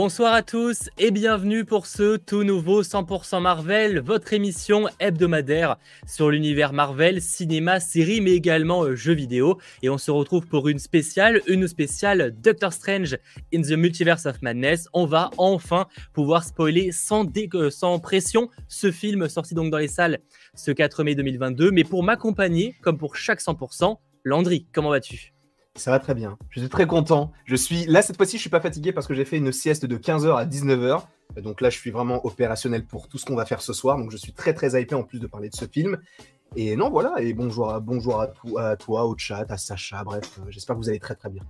Bonsoir à tous et bienvenue pour ce tout nouveau 100% Marvel, votre émission hebdomadaire sur l'univers Marvel, cinéma, série, mais également euh, jeux vidéo. Et on se retrouve pour une spéciale, une spéciale Doctor Strange in the Multiverse of Madness. On va enfin pouvoir spoiler sans, euh, sans pression ce film sorti donc dans les salles ce 4 mai 2022. Mais pour m'accompagner, comme pour chaque 100%, Landry, comment vas-tu? Ça va très bien. Je suis très content. Je suis là cette fois-ci, je suis pas fatigué parce que j'ai fait une sieste de 15h à 19h. Donc là, je suis vraiment opérationnel pour tout ce qu'on va faire ce soir. Donc je suis très très hypé en plus de parler de ce film. Et non, voilà. Et bonjour à, bonjour à, à toi, au chat, à Sacha. Bref, euh, j'espère que vous allez très très bien.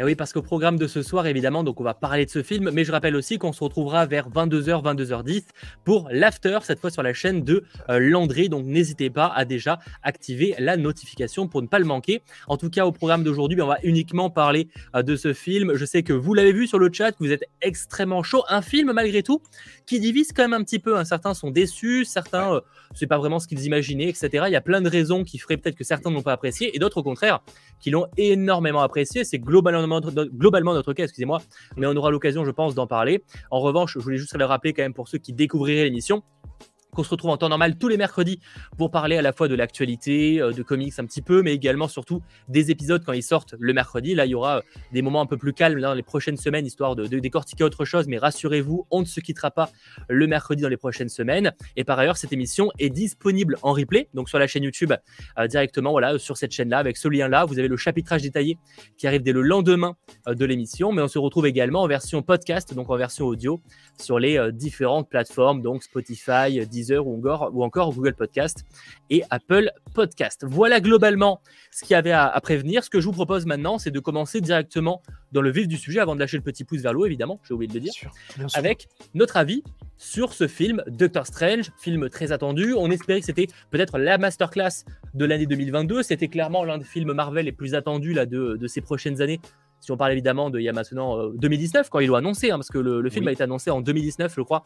Et oui, parce qu'au programme de ce soir, évidemment, donc on va parler de ce film, mais je rappelle aussi qu'on se retrouvera vers 22h, 22h10 pour l'after, cette fois sur la chaîne de euh, Landry. Donc n'hésitez pas à déjà activer la notification pour ne pas le manquer. En tout cas, au programme d'aujourd'hui, on va uniquement parler euh, de ce film. Je sais que vous l'avez vu sur le chat, que vous êtes extrêmement chaud. Un film, malgré tout, qui divise quand même un petit peu. Hein. Certains sont déçus, certains, euh, c'est pas vraiment ce qu'ils imaginaient, etc. Il y a plein de raisons qui feraient peut-être que certains n'ont pas apprécié, et d'autres, au contraire, qui l'ont énormément apprécié. C'est globalement globalement notre cas, excusez-moi, mais on aura l'occasion, je pense, d'en parler. En revanche, je voulais juste le rappeler quand même pour ceux qui découvriraient l'émission qu'on se retrouve en temps normal tous les mercredis pour parler à la fois de l'actualité, euh, de comics un petit peu, mais également surtout des épisodes quand ils sortent le mercredi. Là, il y aura euh, des moments un peu plus calmes dans les prochaines semaines, histoire de, décortiquer autre chose, mais rassurez-vous, on ne se quittera pas le mercredi dans les prochaines semaines. Et par ailleurs, cette émission est disponible en replay, donc sur la chaîne YouTube euh, directement, voilà, sur cette chaîne-là, avec ce lien-là. Vous avez le chapitrage détaillé qui arrive dès le lendemain de l'émission, mais on se retrouve également en version podcast, donc en version audio, sur les différentes plateformes, donc Spotify, ou encore, ou encore Google Podcast et Apple Podcast. Voilà globalement ce qu'il y avait à, prévenir. Ce que je vous propose maintenant, c'est de commencer directement dans le vif du sujet avant de lâcher le petit pouce vers l'eau, évidemment, j'ai oublié de le dire, avec notre avis sur ce film Doctor Strange, film très attendu. On espérait que c'était peut-être la masterclass de l'année 2022. C'était clairement l'un des films Marvel les plus attendus là, de, de ces prochaines années si on parle évidemment de il y a maintenant 2019 quand ils l'ont annoncé, hein, parce que le, film a été annoncé en 2019, je crois,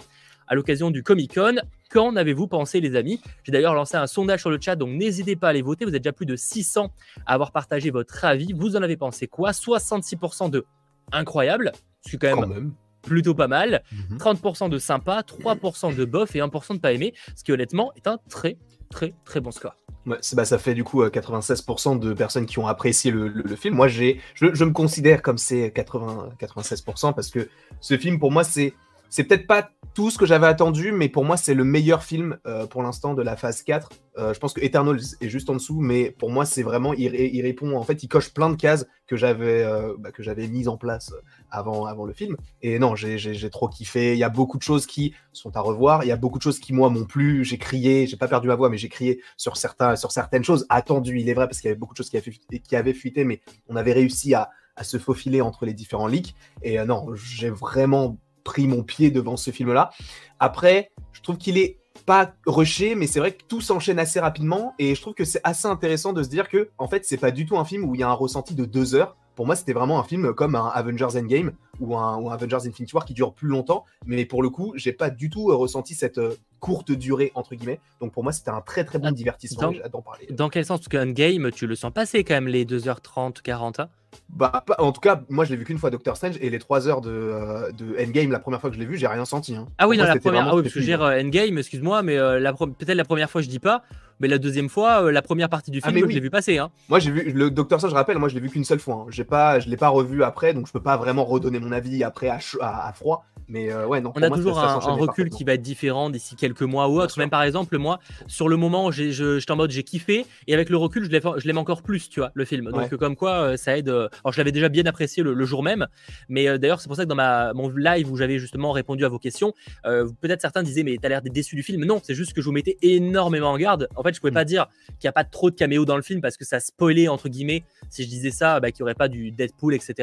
à l'occasion du Comic Con. Qu'en avez-vous pensé, les amis? J'ai d'ailleurs lancé un sondage sur le chat, donc n'hésitez pas à aller voter. Vous êtes déjà plus de 600 à avoir partagé votre avis. Vous en avez pensé quoi? 66% de incroyable, ce qui est quand même, plutôt pas mal. 30% mhm. de sympa, 3% de bof et 1% de pas aimé, ce qui honnêtement est un très très très bon score. Ouais, bah, ça fait du coup 96% euh, de personnes qui ont apprécié le, film. Moi, je, je, me considère comme c'est 80, 96% parce que ce film, pour moi, c'est c'est peut-être pas tout ce que j'avais attendu, mais pour moi, c'est le meilleur film euh, pour l'instant de la phase 4. Euh, je pense que Eternals est juste en dessous, mais pour moi, c'est vraiment, il, répond, en fait, il coche plein de cases que j'avais euh, bah, mises en place avant, avant le film. Et non, j'ai trop kiffé. Il y a beaucoup de choses qui sont à revoir. Il y a beaucoup de choses qui, moi, m'ont plu. J'ai crié, j'ai pas perdu ma voix, mais j'ai crié sur, certains, sur certaines choses attendues, il est vrai, parce qu'il y avait beaucoup de choses qui avaient, qui avaient fuité, mais on avait réussi à, à se faufiler entre les différents leaks. Et non, j'ai vraiment pris mon pied devant ce film-là. Après, je trouve qu'il est pas rushé, mais c'est vrai que tout s'enchaîne assez rapidement et je trouve que c'est assez intéressant de se dire que en fait c'est pas du tout un film où il y a un ressenti de deux heures. Pour moi, c'était vraiment un film comme un Avengers Endgame ou un, Avengers Infinity War qui dure plus longtemps, mais pour le coup, j'ai pas du tout euh, ressenti cette euh, courte durée entre guillemets. Donc pour moi, c'était un très très bon ah, divertissement. Dans, parler. dans quel sens? Parce qu'un game, tu le sens passer quand même les 2h30, 40 hein? Bah, en tout cas, moi je l'ai vu qu'une fois Doctor Strange et les 3 heures de, euh, de, Endgame, la première fois que je l'ai vu, j'ai rien senti. Hein. Ah oui, non, la première, ah oui, parce que j'ai Endgame, excuse-moi, mais euh, peut-être la première fois je dis pas, mais la deuxième fois, euh, la première partie du ah, film, je l'ai vu passer. Hein. Moi j'ai vu le Doctor Strange, je rappelle, moi je l'ai vu qu'une seule fois. Hein. J'ai pas, je l'ai pas revu après, donc je peux pas vraiment redonner mon avis après à, à, froid. Mais ouais, non. On a toujours un, recul qui va être différent d'ici quelques mois ou autre. Même par exemple, moi, sur le moment, j'étais en mode j'ai kiffé, et avec le recul, je l'aime encore plus, tu vois, le film. Donc comme quoi, ça aide. Alors je l'avais déjà bien apprécié le, jour même. Mais euh, d'ailleurs, c'est pour ça que dans ma, mon live où j'avais justement répondu à vos questions, euh, peut-être certains disaient, mais t'as l'air déçu du film. Non, c'est juste que je vous mettais énormément en garde. En fait, je pouvais mm. pas dire qu'il n'y a pas trop de caméos dans le film parce que ça spoilait, entre guillemets, si je disais ça, bah, qu'il n'y aurait pas du Deadpool, etc.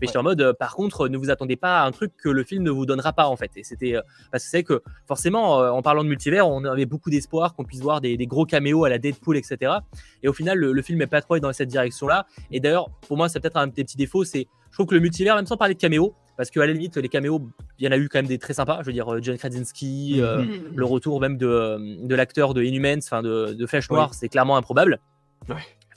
Mais j'étais en mode, euh, par contre, ne vous attendez pas à un truc que le film ne vous donnera pas, en fait. Et c'était parce que c'est que forcément, en parlant de multivers, on avait beaucoup d'espoir qu'on puisse voir des, gros caméos à la Deadpool, etc. Et au final, le, film n'est pas trop dans cette direction-là. Et d'ailleurs, pour moi, c'est peut-être un des petits défauts, c'est je trouve que le multivers, même sans parler de caméo, parce qu'à la limite, les caméos, il y en a eu quand même des très sympas. Je veux dire, euh, John Krasinski, euh, mhm. le retour même de, de l'acteur de Inhumans, enfin de, de Flèche Noire, c'est clairement improbable.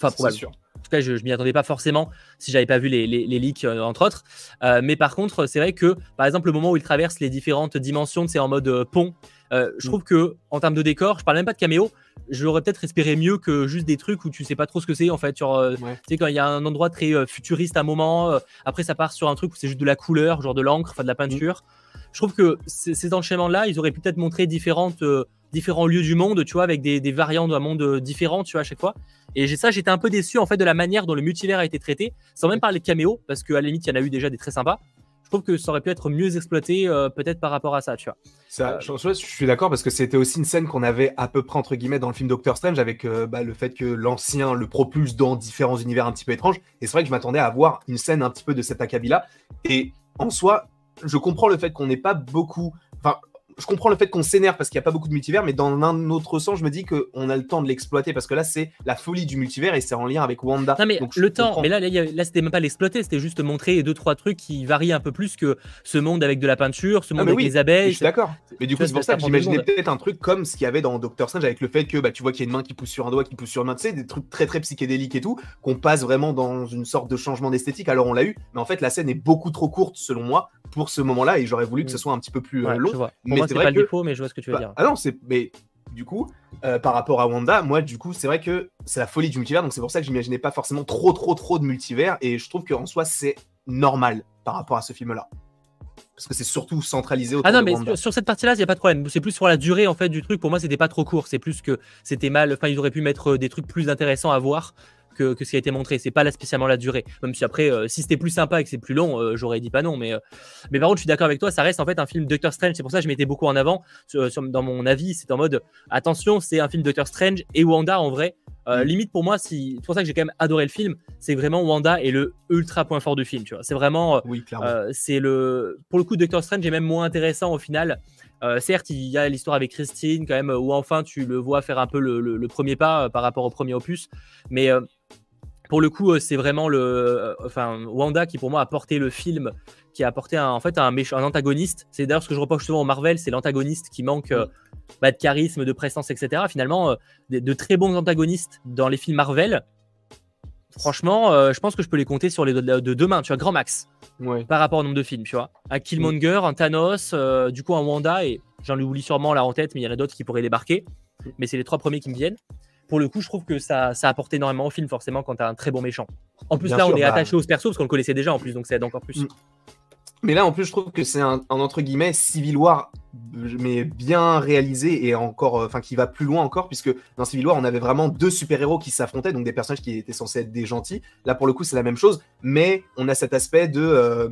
Enfin, probablement. En tout cas, je, je m'y attendais pas forcément si j'avais pas vu les, les, leaks, euh, entre autres. Euh, mais par contre, c'est vrai que, par exemple, le moment où il traverse les différentes dimensions, c'est en mode euh, pont. je mm. trouve que en termes de décor, je parle même pas de caméo, j'aurais peut-être espéré mieux que juste des trucs où tu sais pas trop ce que c'est en fait. Tu sais, quand il y a un endroit très futuriste à un moment, après ça part sur un truc où c'est juste de la couleur, genre de l'encre, enfin de la peinture. Je trouve que ces enchaînements-là, ils auraient pu peut-être montré différentes différents lieux du monde, tu vois, avec des, des variants d'un monde euh, différents, tu vois, à chaque fois. Et j'ai ça, j'étais un peu déçu en fait de la manière dont le multivers a été traité, sans même parler de caméos, parce qu'à la limite, il y en a eu déjà des très sympas. Je trouve que ça aurait pu être mieux exploité, euh, peut-être par rapport à ça, tu vois. Ça, je, je, suis d'accord parce que c'était aussi une scène qu'on avait à peu près entre guillemets dans le film Doctor Strange avec euh, bah, le fait que l'ancien le propulse dans différents univers un petit peu étranges. Et c'est vrai que je m'attendais à voir une scène un petit peu de cet acabit-là. Et en soi, je comprends le fait qu'on n'ait pas beaucoup. Enfin, je comprends le fait qu'on s'énerve parce qu'il n'y a pas beaucoup de multivers, mais dans un autre sens, je me dis qu'on a le temps de l'exploiter parce que là, c'est la folie du multivers et c'est en lien avec Wanda. Non, mais le temps, mais là, là, c'était même pas l'exploiter, c'était juste montrer deux, trois trucs qui varient un peu plus que ce monde avec de la peinture, ce ah, monde avec les abeilles. Je suis d'accord. Mais du coup, c'est pour ça que j'imaginais peut-être un truc comme ce qu'il y avait dans Doctor Strange avec le fait que bah, tu vois qu'il y a une main qui pousse sur un doigt, qui pousse sur une main, tu sais, des trucs très très psychédéliques et tout, qu'on passe vraiment dans une sorte de changement d'esthétique. Alors on l'a eu, mais en fait, la scène est beaucoup trop courte selon moi pour ce moment-là et j'aurais voulu que ce mm. soit un petit peu plus euh, long. mais c'est pas le défaut, mais je vois ce que tu veux bah, dire. Ah non, c'est mais du coup euh, par rapport à Wanda, moi du coup c'est vrai que c'est la folie du multivers, donc c'est pour ça que j'imaginais pas forcément trop trop trop de multivers et je trouve qu'en soi c'est normal par rapport à ce film-là. Parce que c'est surtout centralisé autour Ah non, mais Wanda. sur, cette partie-là, il n'y a pas de problème. C'est plus sur la durée en fait du truc. Pour moi, c'était pas trop court. C'est plus que c'était mal. Enfin, ils auraient pu mettre euh, des trucs plus intéressants à voir que, ce qui a été montré. C'est pas là spécialement la durée. Même si après, euh, si c'était plus sympa et que c'est plus long, euh, j'aurais dit pas non. Mais, euh, mais par contre, je suis d'accord avec toi, ça reste en fait un film Doctor Strange. C'est pour ça que je mettais beaucoup en avant dans mon avis. C'est en mode attention, c'est un film Doctor Strange et Wanda en vrai. Mm. Limite pour moi, si... c'est pour ça que j'ai quand même adoré le film. C'est vraiment Wanda et le ultra point fort du film. Tu vois, c'est vraiment. oui, c'est le. Pour le coup, Doctor Strange est même moins intéressant au final. certes, il y a l'histoire avec Christine, quand même, où enfin tu le vois faire un peu le, premier pas par rapport au premier opus. Mais pour le coup, euh, c'est vraiment le, euh, enfin, Wanda qui pour moi a porté le film, qui a apporté un, en fait un, un antagoniste. C'est d'ailleurs ce que je reproche souvent au Marvel, c'est l'antagoniste qui manque euh, bah, de charisme, de présence, etc. Finalement, de, très bons antagonistes dans les films Marvel. Franchement, je pense que je peux les compter sur les doigts de, deux mains, tu vois, grand max. Par rapport au nombre de films, tu vois. Un Killmonger, un Thanos, du coup un Wanda, et j'en oublie sûrement là en tête, mais il y en a d'autres qui pourraient débarquer. Mais c'est les trois premiers qui me viennent pour le coup, je trouve que ça, ça apporte énormément au film, forcément, quand tu as un très bon méchant. En plus, là, on est bah, attaché aux persos parce qu'on le connaissait déjà en plus, donc ça aide encore plus. Mm. Mais là, en plus, je trouve que c'est un, entre guillemets Civil War, mais bien réalisé et encore, euh, enfin, qui va plus loin encore, puisque dans Civil War, on avait vraiment deux super-héros qui s'affrontaient, donc des personnages qui étaient censés être des gentils. Là, pour le coup, c'est la même chose, mais on a cet aspect de, euh,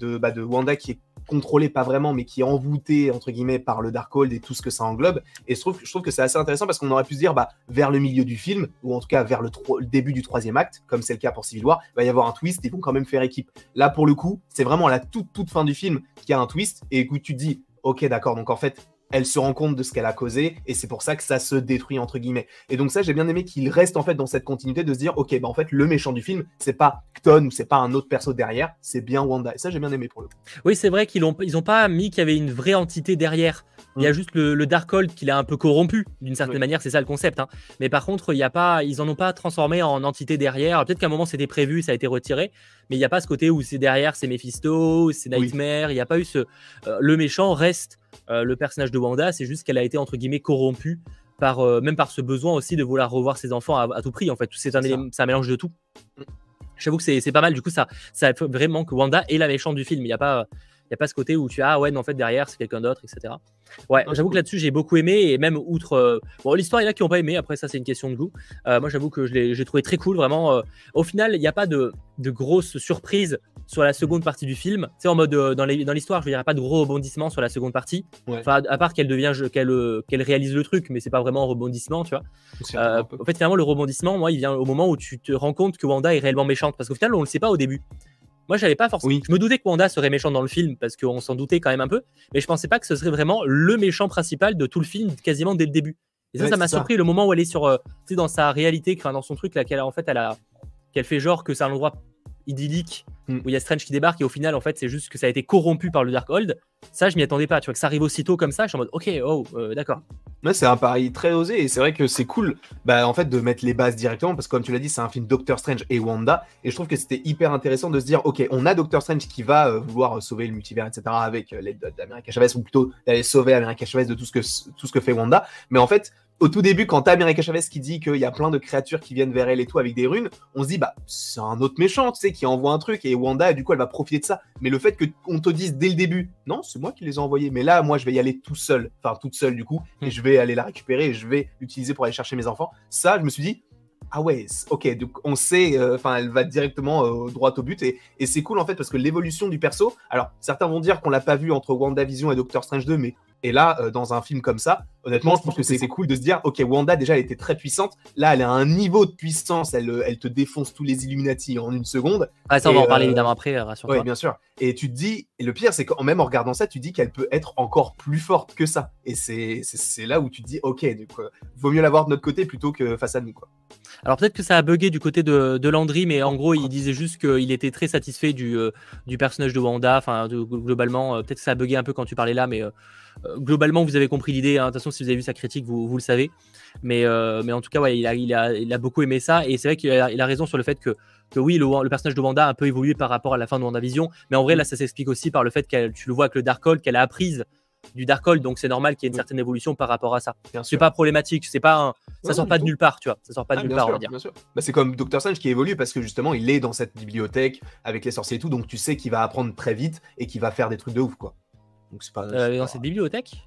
de, bah, de Wanda qui est contrôlé, pas vraiment, mais qui est envoûté, entre guillemets, par le Darkhold et tout ce que ça englobe. Et je trouve, je trouve que c'est assez intéressant parce qu'on aurait pu se dire, bah, vers le milieu du film, ou en tout cas vers le, début du troisième acte, comme c'est le cas pour Civil War, il va y avoir un twist, ils vont quand même faire équipe. Là, pour le coup, c'est vraiment la toute, toute fin du film qu'il y a un twist, et où tu te dis, ok, d'accord, donc en fait, elle se rend compte de ce qu'elle a causé et c'est pour ça que ça se détruit entre guillemets. Et donc ça j'ai bien aimé qu'il reste en fait dans cette continuité de se dire ok bah en fait le méchant du film c'est pas Kton ou c'est pas un autre perso derrière, c'est bien Wanda. Et ça j'ai bien aimé pour le coup. Oui c'est vrai qu'ils ont ils ont pas mis qu'il y avait une vraie entité derrière. Il y a mm. juste le, Darkhold qui l'a un peu corrompu d'une certaine manière, c'est ça le concept. Hein. Mais par contre, il y a pas, ils en ont pas transformé en entité derrière. Peut-être qu'à un moment c'était prévu, ça a été retiré, mais il n'y a pas ce côté où c'est derrière, c'est Mephisto, c'est Nightmare. Il n'y a pas eu ce, euh, le méchant reste euh, le personnage de Wanda, c'est juste qu'elle a été entre guillemets corrompue par euh, même par ce besoin aussi de vouloir revoir ses enfants à, tout prix. En fait, c'est un, un, mélange de tout. Mm. J'avoue que c'est pas mal. Du coup, ça, ça fait vraiment que Wanda est la méchante du film. Il n'y a pas n'y a pas ce côté où tu as, ah ouais, mais en fait, derrière, c'est quelqu'un d'autre, etc. Ouais, j'avoue que là-dessus, j'ai beaucoup aimé. Et même outre. Euh, bon, l'histoire, il y en a qui n'ont pas aimé. Après, ça, c'est une question de goût. moi, j'avoue que je l'ai trouvé très cool. Vraiment. au final, il n'y a pas de, de grosses surprises sur la seconde partie du film. C'est en mode euh, dans l'histoire, je veux dire, pas de gros rebondissement sur la seconde partie. Enfin, à part qu'elle devient, qu'elle euh, qu'elle réalise le truc, mais c'est pas vraiment un rebondissement, tu vois. Euh, en fait, finalement, le rebondissement, moi, il vient au moment où tu te rends compte que Wanda est réellement méchante, parce qu'au final, on le sait pas au début. Moi, j'avais pas forcément. Je me doutais que Wanda serait méchante dans le film parce qu'on s'en doutait quand même un peu, mais je pensais pas que ce serait vraiment le méchant principal de tout le film, quasiment dès le début. Et ça, ça m'a surpris le moment où elle est sur, tu sais, dans sa réalité, dans son truc là, qu'elle en fait, elle a, qu'elle fait genre que c'est un endroit idyllique hmm. où il y a Strange qui débarque et au final en fait c'est juste que ça a été corrompu par le Darkhold ça je m'y attendais pas tu vois que ça arrive aussitôt comme ça je suis en mode ok oh euh, d'accord c'est un pari très osé et c'est vrai que c'est cool bah, en fait de mettre les bases directement parce que comme tu l'as dit c'est un film Doctor Strange et Wanda et je trouve que c'était hyper intéressant de se dire ok on a Doctor Strange qui va euh, vouloir sauver le multivers etc avec euh, l'aide d'America Chavez ou plutôt d'aller sauver America Chavez de tout ce que tout ce que fait Wanda mais en fait au tout début, quand t'as America Chavez qui dit qu'il y a plein de créatures qui viennent vers elle et tout avec des runes, on se dit, bah, c'est un autre méchant, tu sais, qui envoie un truc et Wanda, du coup, elle va profiter de ça. Mais le fait qu'on te dise dès le début, non, c'est moi qui les ai envoyés, mais là, moi, je vais y aller tout seul, enfin, toute seule, du coup, et hmm. je vais aller la récupérer et je vais l'utiliser pour aller chercher mes enfants. Ça, je me suis dit, ah ouais, ok, donc on sait, euh, enfin, elle va directement euh, droit au but et, et c'est cool en fait parce que l'évolution du perso. Alors, certains vont dire qu'on l'a pas vu entre WandaVision et Doctor Strange 2, mais et là, euh, dans un film comme ça, honnêtement, je pense que c'est cool de se dire, ok, Wanda déjà, elle était très puissante. Là, elle a un niveau de puissance, elle, elle te défonce tous les Illuminati en une seconde. Ah, ça, on va en parler évidemment après, rassure-toi. Oui, bien sûr. Et tu te dis, et le pire, c'est qu'en même en regardant ça, tu te dis qu'elle peut être encore plus forte que ça. Et c'est là où tu te dis, ok, donc, vaut mieux l'avoir de notre côté plutôt que face à nous, quoi. Alors peut-être que ça a bugué du côté de, Landry, mais en gros, il disait juste qu'il était très satisfait du, euh, du personnage de Wanda. Enfin, globalement, euh, peut-être que ça a bugué un peu quand tu parlais là, mais euh, globalement, vous avez compris l'idée. Hein. De toute façon, si vous avez vu sa critique, vous, vous le savez. Mais, mais en tout cas, ouais, il, a, il, a, il a beaucoup aimé ça. Et c'est vrai qu'il a, a, raison sur le fait que, que oui, le, le, personnage de Wanda a un peu évolué par rapport à la fin de WandaVision. Mais en vrai, là, ça s'explique aussi par le fait que tu le vois avec le Darkhold, qu'elle a apprise du Darkhold, donc c'est normal qu'il y ait une certaine évolution par rapport à ça. C'est pas problématique, c'est pas ça sort pas de nulle part, tu vois. Ça sort pas de ah, nulle part, on va dire. Bah, c'est comme Doctor Strange qui évolue parce que justement il est dans cette bibliothèque avec les sorciers et tout, donc tu sais qu'il va apprendre très vite et qu'il va faire des trucs de ouf, quoi. Donc c'est pas. Euh, dans cette bibliothèque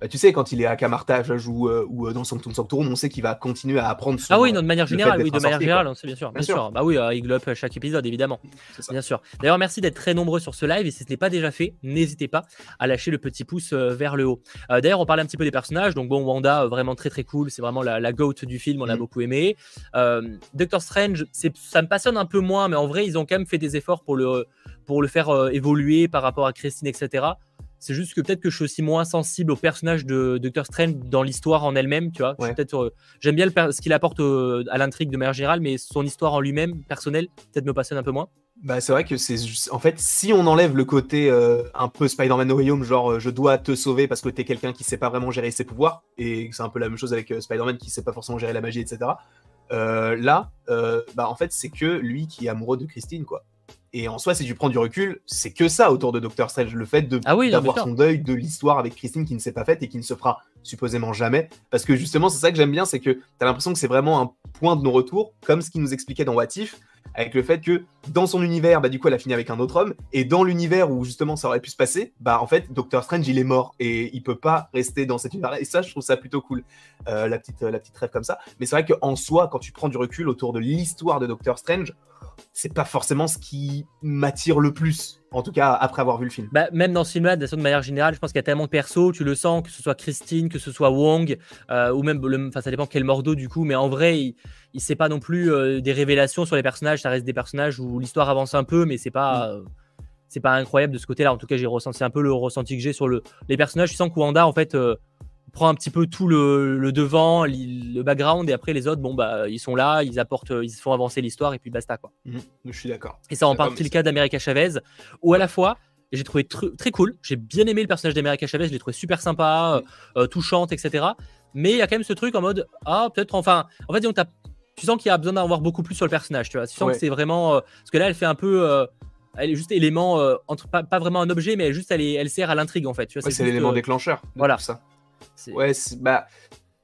bah, tu sais, quand il est à Camartage ou, euh, ou euh, dans Sanctum Sanctorum, on sait qu'il va continuer à apprendre. ah oui, de manière générale, oui, de manière générale, sait bien sûr. Bien, sûr. Bah oui, il globe chaque épisode, évidemment. Bien sûr. D'ailleurs, merci d'être très nombreux sur ce live et si ce n'est pas déjà fait, n'hésitez pas à lâcher le petit pouce euh, vers le haut. D'ailleurs, on parlait un petit peu des personnages. Donc, bon, Wanda, vraiment très très cool. C'est vraiment la, la goat du film, on l'a mm. beaucoup aimé. Doctor Strange, ça me passionne un peu moins, mais en vrai, ils ont quand même fait des efforts pour le, pour le faire évoluer par rapport à Christine, etc. C'est juste que peut-être que je suis aussi moins sensible au personnage de Doctor Strange dans l'histoire en elle-même, tu vois. Euh, j'aime bien ce qu'il apporte euh, à l'intrigue de manière générale, mais son histoire en lui-même, personnelle, peut-être me passionne un peu moins. Bah, c'est vrai que c'est en fait si on enlève le côté euh, un peu Spider-Man No Way genre je dois te sauver parce que t'es quelqu'un qui sait pas vraiment gérer ses pouvoirs et c'est un peu la même chose avec Spider-Man qui sait pas forcément gérer la magie etc. là, bah en fait c'est que lui qui est amoureux de Christine quoi. Et en soi, si tu prends du recul, c'est que ça autour de Doctor Strange, le fait de ah d'avoir son deuil de l'histoire avec Christine qui ne s'est pas faite et qui ne se fera supposément jamais. Parce que justement, c'est ça que j'aime bien, c'est que tu as l'impression que c'est vraiment un point de non-retour, comme ce qu'il nous expliquait dans What If, avec le fait que dans son univers, bah du coup, elle a fini avec un autre homme, et dans l'univers où justement ça aurait pu se passer, bah en fait, Doctor Strange il est mort et il peut pas rester dans cet univers. Et ça, je trouve ça plutôt cool, euh, la petite la petite rêve comme ça. Mais c'est vrai qu'en soi, quand tu prends du recul autour de l'histoire de Doctor Strange, c'est pas forcément ce qui m'attire le plus. En tout cas, après avoir vu le film. Bah, même dans ce film-là, de manière générale, je pense qu'il y a tellement de persos, tu le sens, que ce soit Christine, que ce soit Wong, euh, ou même, ça dépend quel mordeau du coup, mais en vrai, il, il sait pas non plus euh, des révélations sur les personnages, ça reste des personnages où l'histoire avance un peu, mais c'est pas. Mm. Euh, c'est pas incroyable de ce côté-là. En tout cas, j'ai ressenti un peu le ressenti que j'ai sur le, les personnages. Je sens que Wanda, en fait, prend un petit peu tout le, devant, le background, et après les autres, bon bah ils sont là, ils apportent, ils font avancer l'histoire et puis basta quoi. Mhm. je suis d'accord. Et ça en partie le cas d'America Chavez, où à la fois j'ai trouvé très cool, j'ai bien aimé le personnage d'America Chavez, je l'ai trouvé super sympa, euh, touchante, etc. Mais il y a quand même ce truc en mode ah peut-être enfin, en fait tu sens qu'il y a besoin d'en voir beaucoup plus sur le personnage, tu vois. Tu sens que c'est vraiment euh, parce que là elle fait un peu euh, elle est juste élément entre pas, vraiment un objet mais juste elle, est, elle sert à l'intrigue en fait c'est l'élément déclencheur voilà ça Ouais, bah.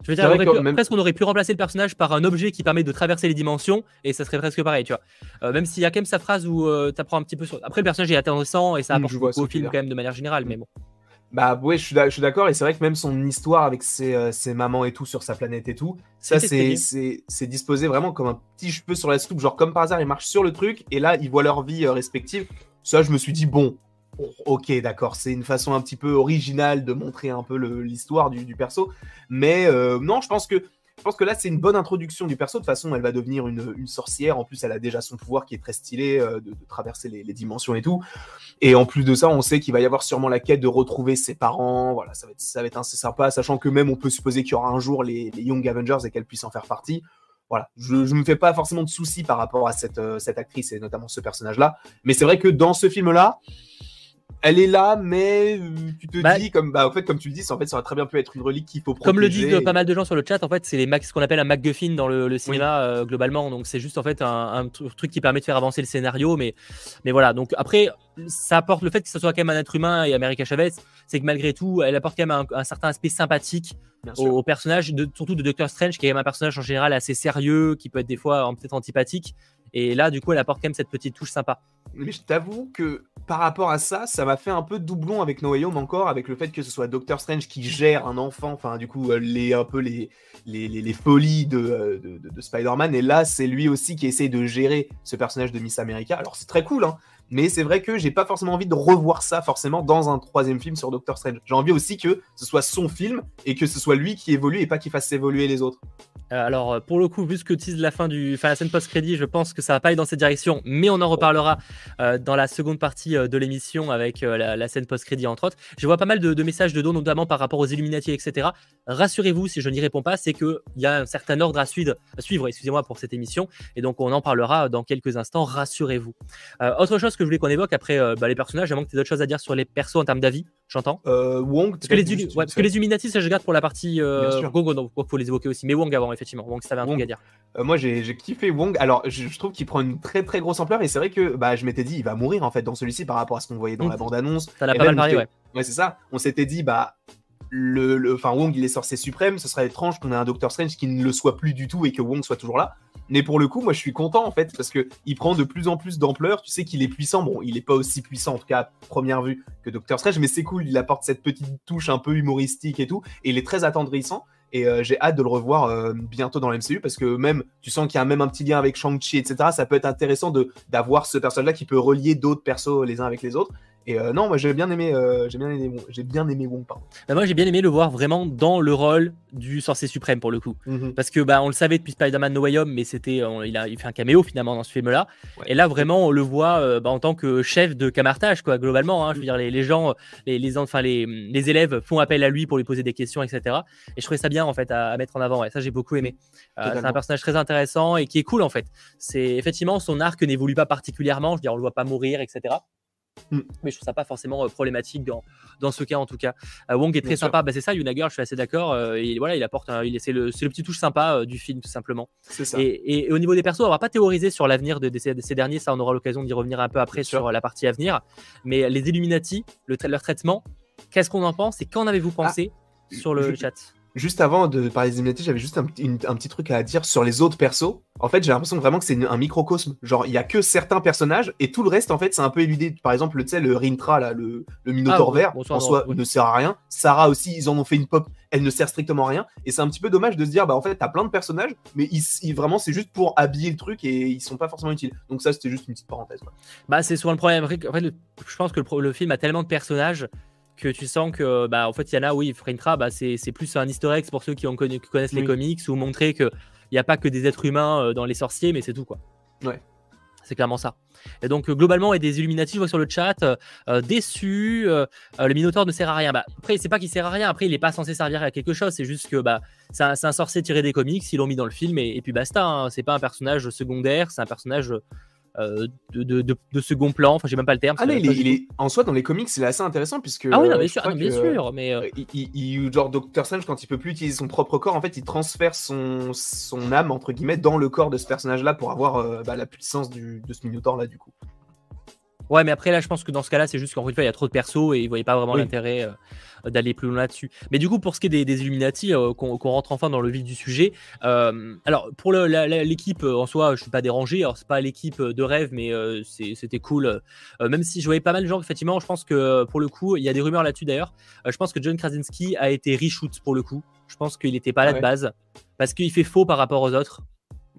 Je veux dire, on presque on aurait pu remplacer le personnage par un objet qui permet de traverser les dimensions et ça serait presque pareil, tu vois. Euh, même s'il y a quand même sa phrase où euh, tu apprends un petit peu sur. Après, le personnage est intéressant et ça mm, apporte au film quand même de manière générale, mais bon. Bah ouais, je suis d'accord et c'est vrai que même son histoire avec ses, euh, ses, mamans et tout sur sa planète et tout, ça c'est disposé vraiment comme un petit cheveu sur la soupe, genre comme par hasard ils marchent sur le truc et là ils voient leur vie respective. Ça je me suis dit bon, ok, d'accord, c'est une façon un petit peu originale de montrer un peu l'histoire du, perso. Mais euh, non, je pense que je pense que là, c'est une bonne introduction du perso. De toute façon, elle va devenir une, sorcière. En plus, elle a déjà son pouvoir qui est très stylé euh, de, traverser les, dimensions et tout. Et en plus de ça, on sait qu'il va y avoir sûrement la quête de retrouver ses parents. Voilà, ça va être, ça va assez sympa, sachant que même on peut supposer qu'il y aura un jour les, Young Avengers et qu'elle puisse en faire partie. Voilà, je ne me fais pas forcément de soucis par rapport à cette, euh, cette actrice et notamment ce personnage-là. Mais c'est vrai que dans ce film-là, elle est là, mais euh, tu te Bah- dis, comme, bah, en fait, comme tu le dis, en fait, ça aurait très bien pu être une relique qu'il faut protéger. Comme le disent et- pas mal de gens sur le chat, en fait, c'est les Mac- ce qu'on appelle un MacGuffin dans le, le cinéma euh, globalement. Donc c'est juste en fait un, un tru- truc qui permet de faire avancer le scénario. Mais, mais voilà. Donc après, ça apporte le fait que ce soit quand même un être humain et America Chavez, c'est que malgré tout, elle apporte quand même un, un certain aspect sympathique au, personnage, de, surtout de Doctor Strange, qui est quand même un personnage en général assez sérieux, qui peut être des fois peut-être antipathique. Et là, du coup, elle apporte quand même cette petite touche sympa. Mais je t'avoue que par rapport à ça, ça m'a fait un peu doublon avec No Way Home encore, avec le fait que ce soit Doctor Strange qui gère un enfant, enfin du coup euh, les un peu les les, les, folies de, euh, de, de- de Spider-Man, et là c'est lui aussi qui essaye de gérer ce personnage de Miss America. Alors c'est très cool, hein, mais c'est vrai que j'ai pas forcément envie de revoir ça forcément dans un troisième film sur Doctor Strange. J'ai envie aussi que ce soit son film et que ce soit lui qui évolue et pas qu'il fasse évoluer les autres. Euh, Alors, euh, pour le coup, vu ce que tease la fin du, la scène post-crédit, je pense que ça va pas aller dans cette direction, mais on en reparlera euh, dans la seconde partie de l'émission avec la, scène post-crédit entre autres. Je vois pas mal de, messages de dos, notamment par rapport aux Illuminati, etc. Rassurez-vous, si je n'y réponds pas, c'est que il y a un certain ordre à suivre, excusez-moi, pour cette émission, et donc on en parlera dans quelques instants. Rassurez-vous. Autre chose que je voulais qu'on évoque après bah, les personnages, à moins que tu aies d'autres choses à dire sur les persos en termes d'avis, j'entends. Euh, Wong, Parce que, les, juste ouais, parce que les Illuminati, ça je garde pour la partie euh, sûr. Gongo, donc faut les évoquer aussi. Mais Wong avant, effectivement. Wong, ça avait un Wong. truc à dire. Euh, moi j'ai kiffé Wong. Alors je, je trouve qu'il prend une très très grosse ampleur et c'est vrai que bah, je m'étais dit il va mourir en fait dans celui-ci par rapport à ce qu'on voyait dans Mm. la bande annonce. Ça l'a pas mal que- ouais. Ouais c'est ça. On s'était dit bah le, le- enfin Wong il est sorcier suprême. Ce serait étrange qu'on ait un Doctor Strange qui ne le soit plus du tout et que Wong soit toujours là. Mais pour le coup moi je suis content en fait parce que il prend de plus en plus d'ampleur. Tu sais qu'il est puissant. Bon il est pas aussi puissant en tout cas à première vue que Doctor Strange mais c'est cool. Il apporte cette petite touche un peu humoristique et tout et il est très attendrissant. Et euh, j'ai hâte de le revoir euh, bientôt dans la MCU parce que même, tu sens qu'il y a même un petit lien avec Shang-Chi, etc. Ça peut être intéressant d'avoir ce personnage-là qui peut relier d'autres persos les uns avec les autres. Et euh, non, moi j'ai bien aimé, euh, j'ai bien aimé, j'ai bien aimé Wong, pardon. Bah, moi, j'ai bien aimé le voir vraiment dans le rôle du sorcier suprême pour le coup. Parce que bah, on le savait depuis Spider-Man No Way Home, mais c'était, il a, il fait un caméo finalement dans ce film-là. Ouais. Et là, vraiment, on le voit euh, bah, en tant que chef de camartage, quoi, globalement. hein. je veux dire, les, les gens, les, les, enfin, les, les élèves font appel à lui pour lui poser des questions, etc. Et je trouvais ça bien en fait à, à mettre en avant. Ouais, ça, j'ai beaucoup aimé. Euh, c'est un personnage très intéressant et qui est cool en fait. C'est effectivement son arc n'évolue pas particulièrement. Je veux dire, on le voit pas mourir, etc. Mm. Mais je trouve ça pas forcément euh, problématique dans, dans ce cas en tout cas. Euh, Wong est très Bien sympa, bah, c'est ça, Yunager, je suis assez d'accord. euh, et voilà, il apporte, c'est le, c'est le petit touche sympa euh, du film tout simplement. Ça. Et, et- et au niveau des persos, on va pas théoriser sur l'avenir de, de ces, de ces derniers, ça on aura l'occasion d'y revenir un peu après Bien sûr. sur la partie à venir. Mais les Illuminati, le tra- leur traitement, qu'est-ce qu'on en pense et qu'en avez-vous pensé sur le Ah, je- chat? Juste avant de parler des Illuminati, j'avais juste un, petit- une- un petit truc à dire sur les autres persos. En fait, j'ai l'impression vraiment que c'est un microcosme. Genre, il y a que certains personnages et tout le reste, en fait, c'est un peu éludé. Par exemple, tu sais, le Rintra, là, le, le Minotaure Ah, vert, en soi, oui. ne sert à rien. Sarah aussi, ils en ont fait une pop, elle ne sert strictement à rien. Et c'est un petit peu dommage de se dire, bah, en fait, t'as plein de personnages, mais ils, ils- vraiment, c'est juste pour habiller le truc et ils sont pas forcément utiles. Donc, ça, c'était juste une petite parenthèse. quoi. Bah, c'est souvent le problème. En fait, le- je pense que le, le film a tellement de personnages que tu sens que, bah, en fait, il y en a, oui, Frintra, bah, c'est plus un easter egg pour ceux qui, ont connu, qui connaissent les comics ou montrer qu'il n'y a pas que des êtres humains euh, dans les sorciers, mais c'est tout, quoi. Ouais. C'est clairement ça. Et donc, euh, globalement, et des Illuminati, je vois sur le chat, euh, euh, déçus, euh, le Minotaure ne sert à rien. Bah, après, c'est pas qu'il sert à rien, après, il n'est pas censé servir à quelque chose, c'est juste que bah, c'est un, un sorcier tiré des comics, ils l'ont mis dans le film, et, et puis basta. hein. C'est pas un personnage secondaire, c'est un personnage euh, de, de- de- de second plan, enfin, j'ai même pas le terme. Ah, là, c'est il pas est, du il tout. est- en soi, dans les comics, il est assez intéressant puisque. Ah oui, non, euh, bien sûr, non, bien sûr, mais euh, il, genre Doctor Strange quand il peut plus utiliser son propre corps en fait il transfère son, son âme entre guillemets dans le corps de ce personnage là pour avoir euh, bah, la puissance du, de ce Minotaur là du coup Ouais, mais après, là, je pense que dans ce cas-là, c'est juste qu'en fait, il y a trop de persos et ils voyaient pas vraiment Oui. l'intérêt euh, d'aller plus loin là-dessus. Mais du coup, pour ce qui est des, des Illuminati, euh, qu'on rentre enfin dans le vif du sujet, euh, alors pour l'équipe en soi, je suis pas dérangé. Alors, c'est pas l'équipe de rêve, mais c'était cool. Même si je voyais pas mal de gens, effectivement, je pense que pour le coup, il y a des rumeurs là-dessus d'ailleurs. Je pense que John Krasinski a été reshoot pour le coup. Je pense qu'il n'était pas là ouais. de base parce qu'il fait faux par rapport aux autres.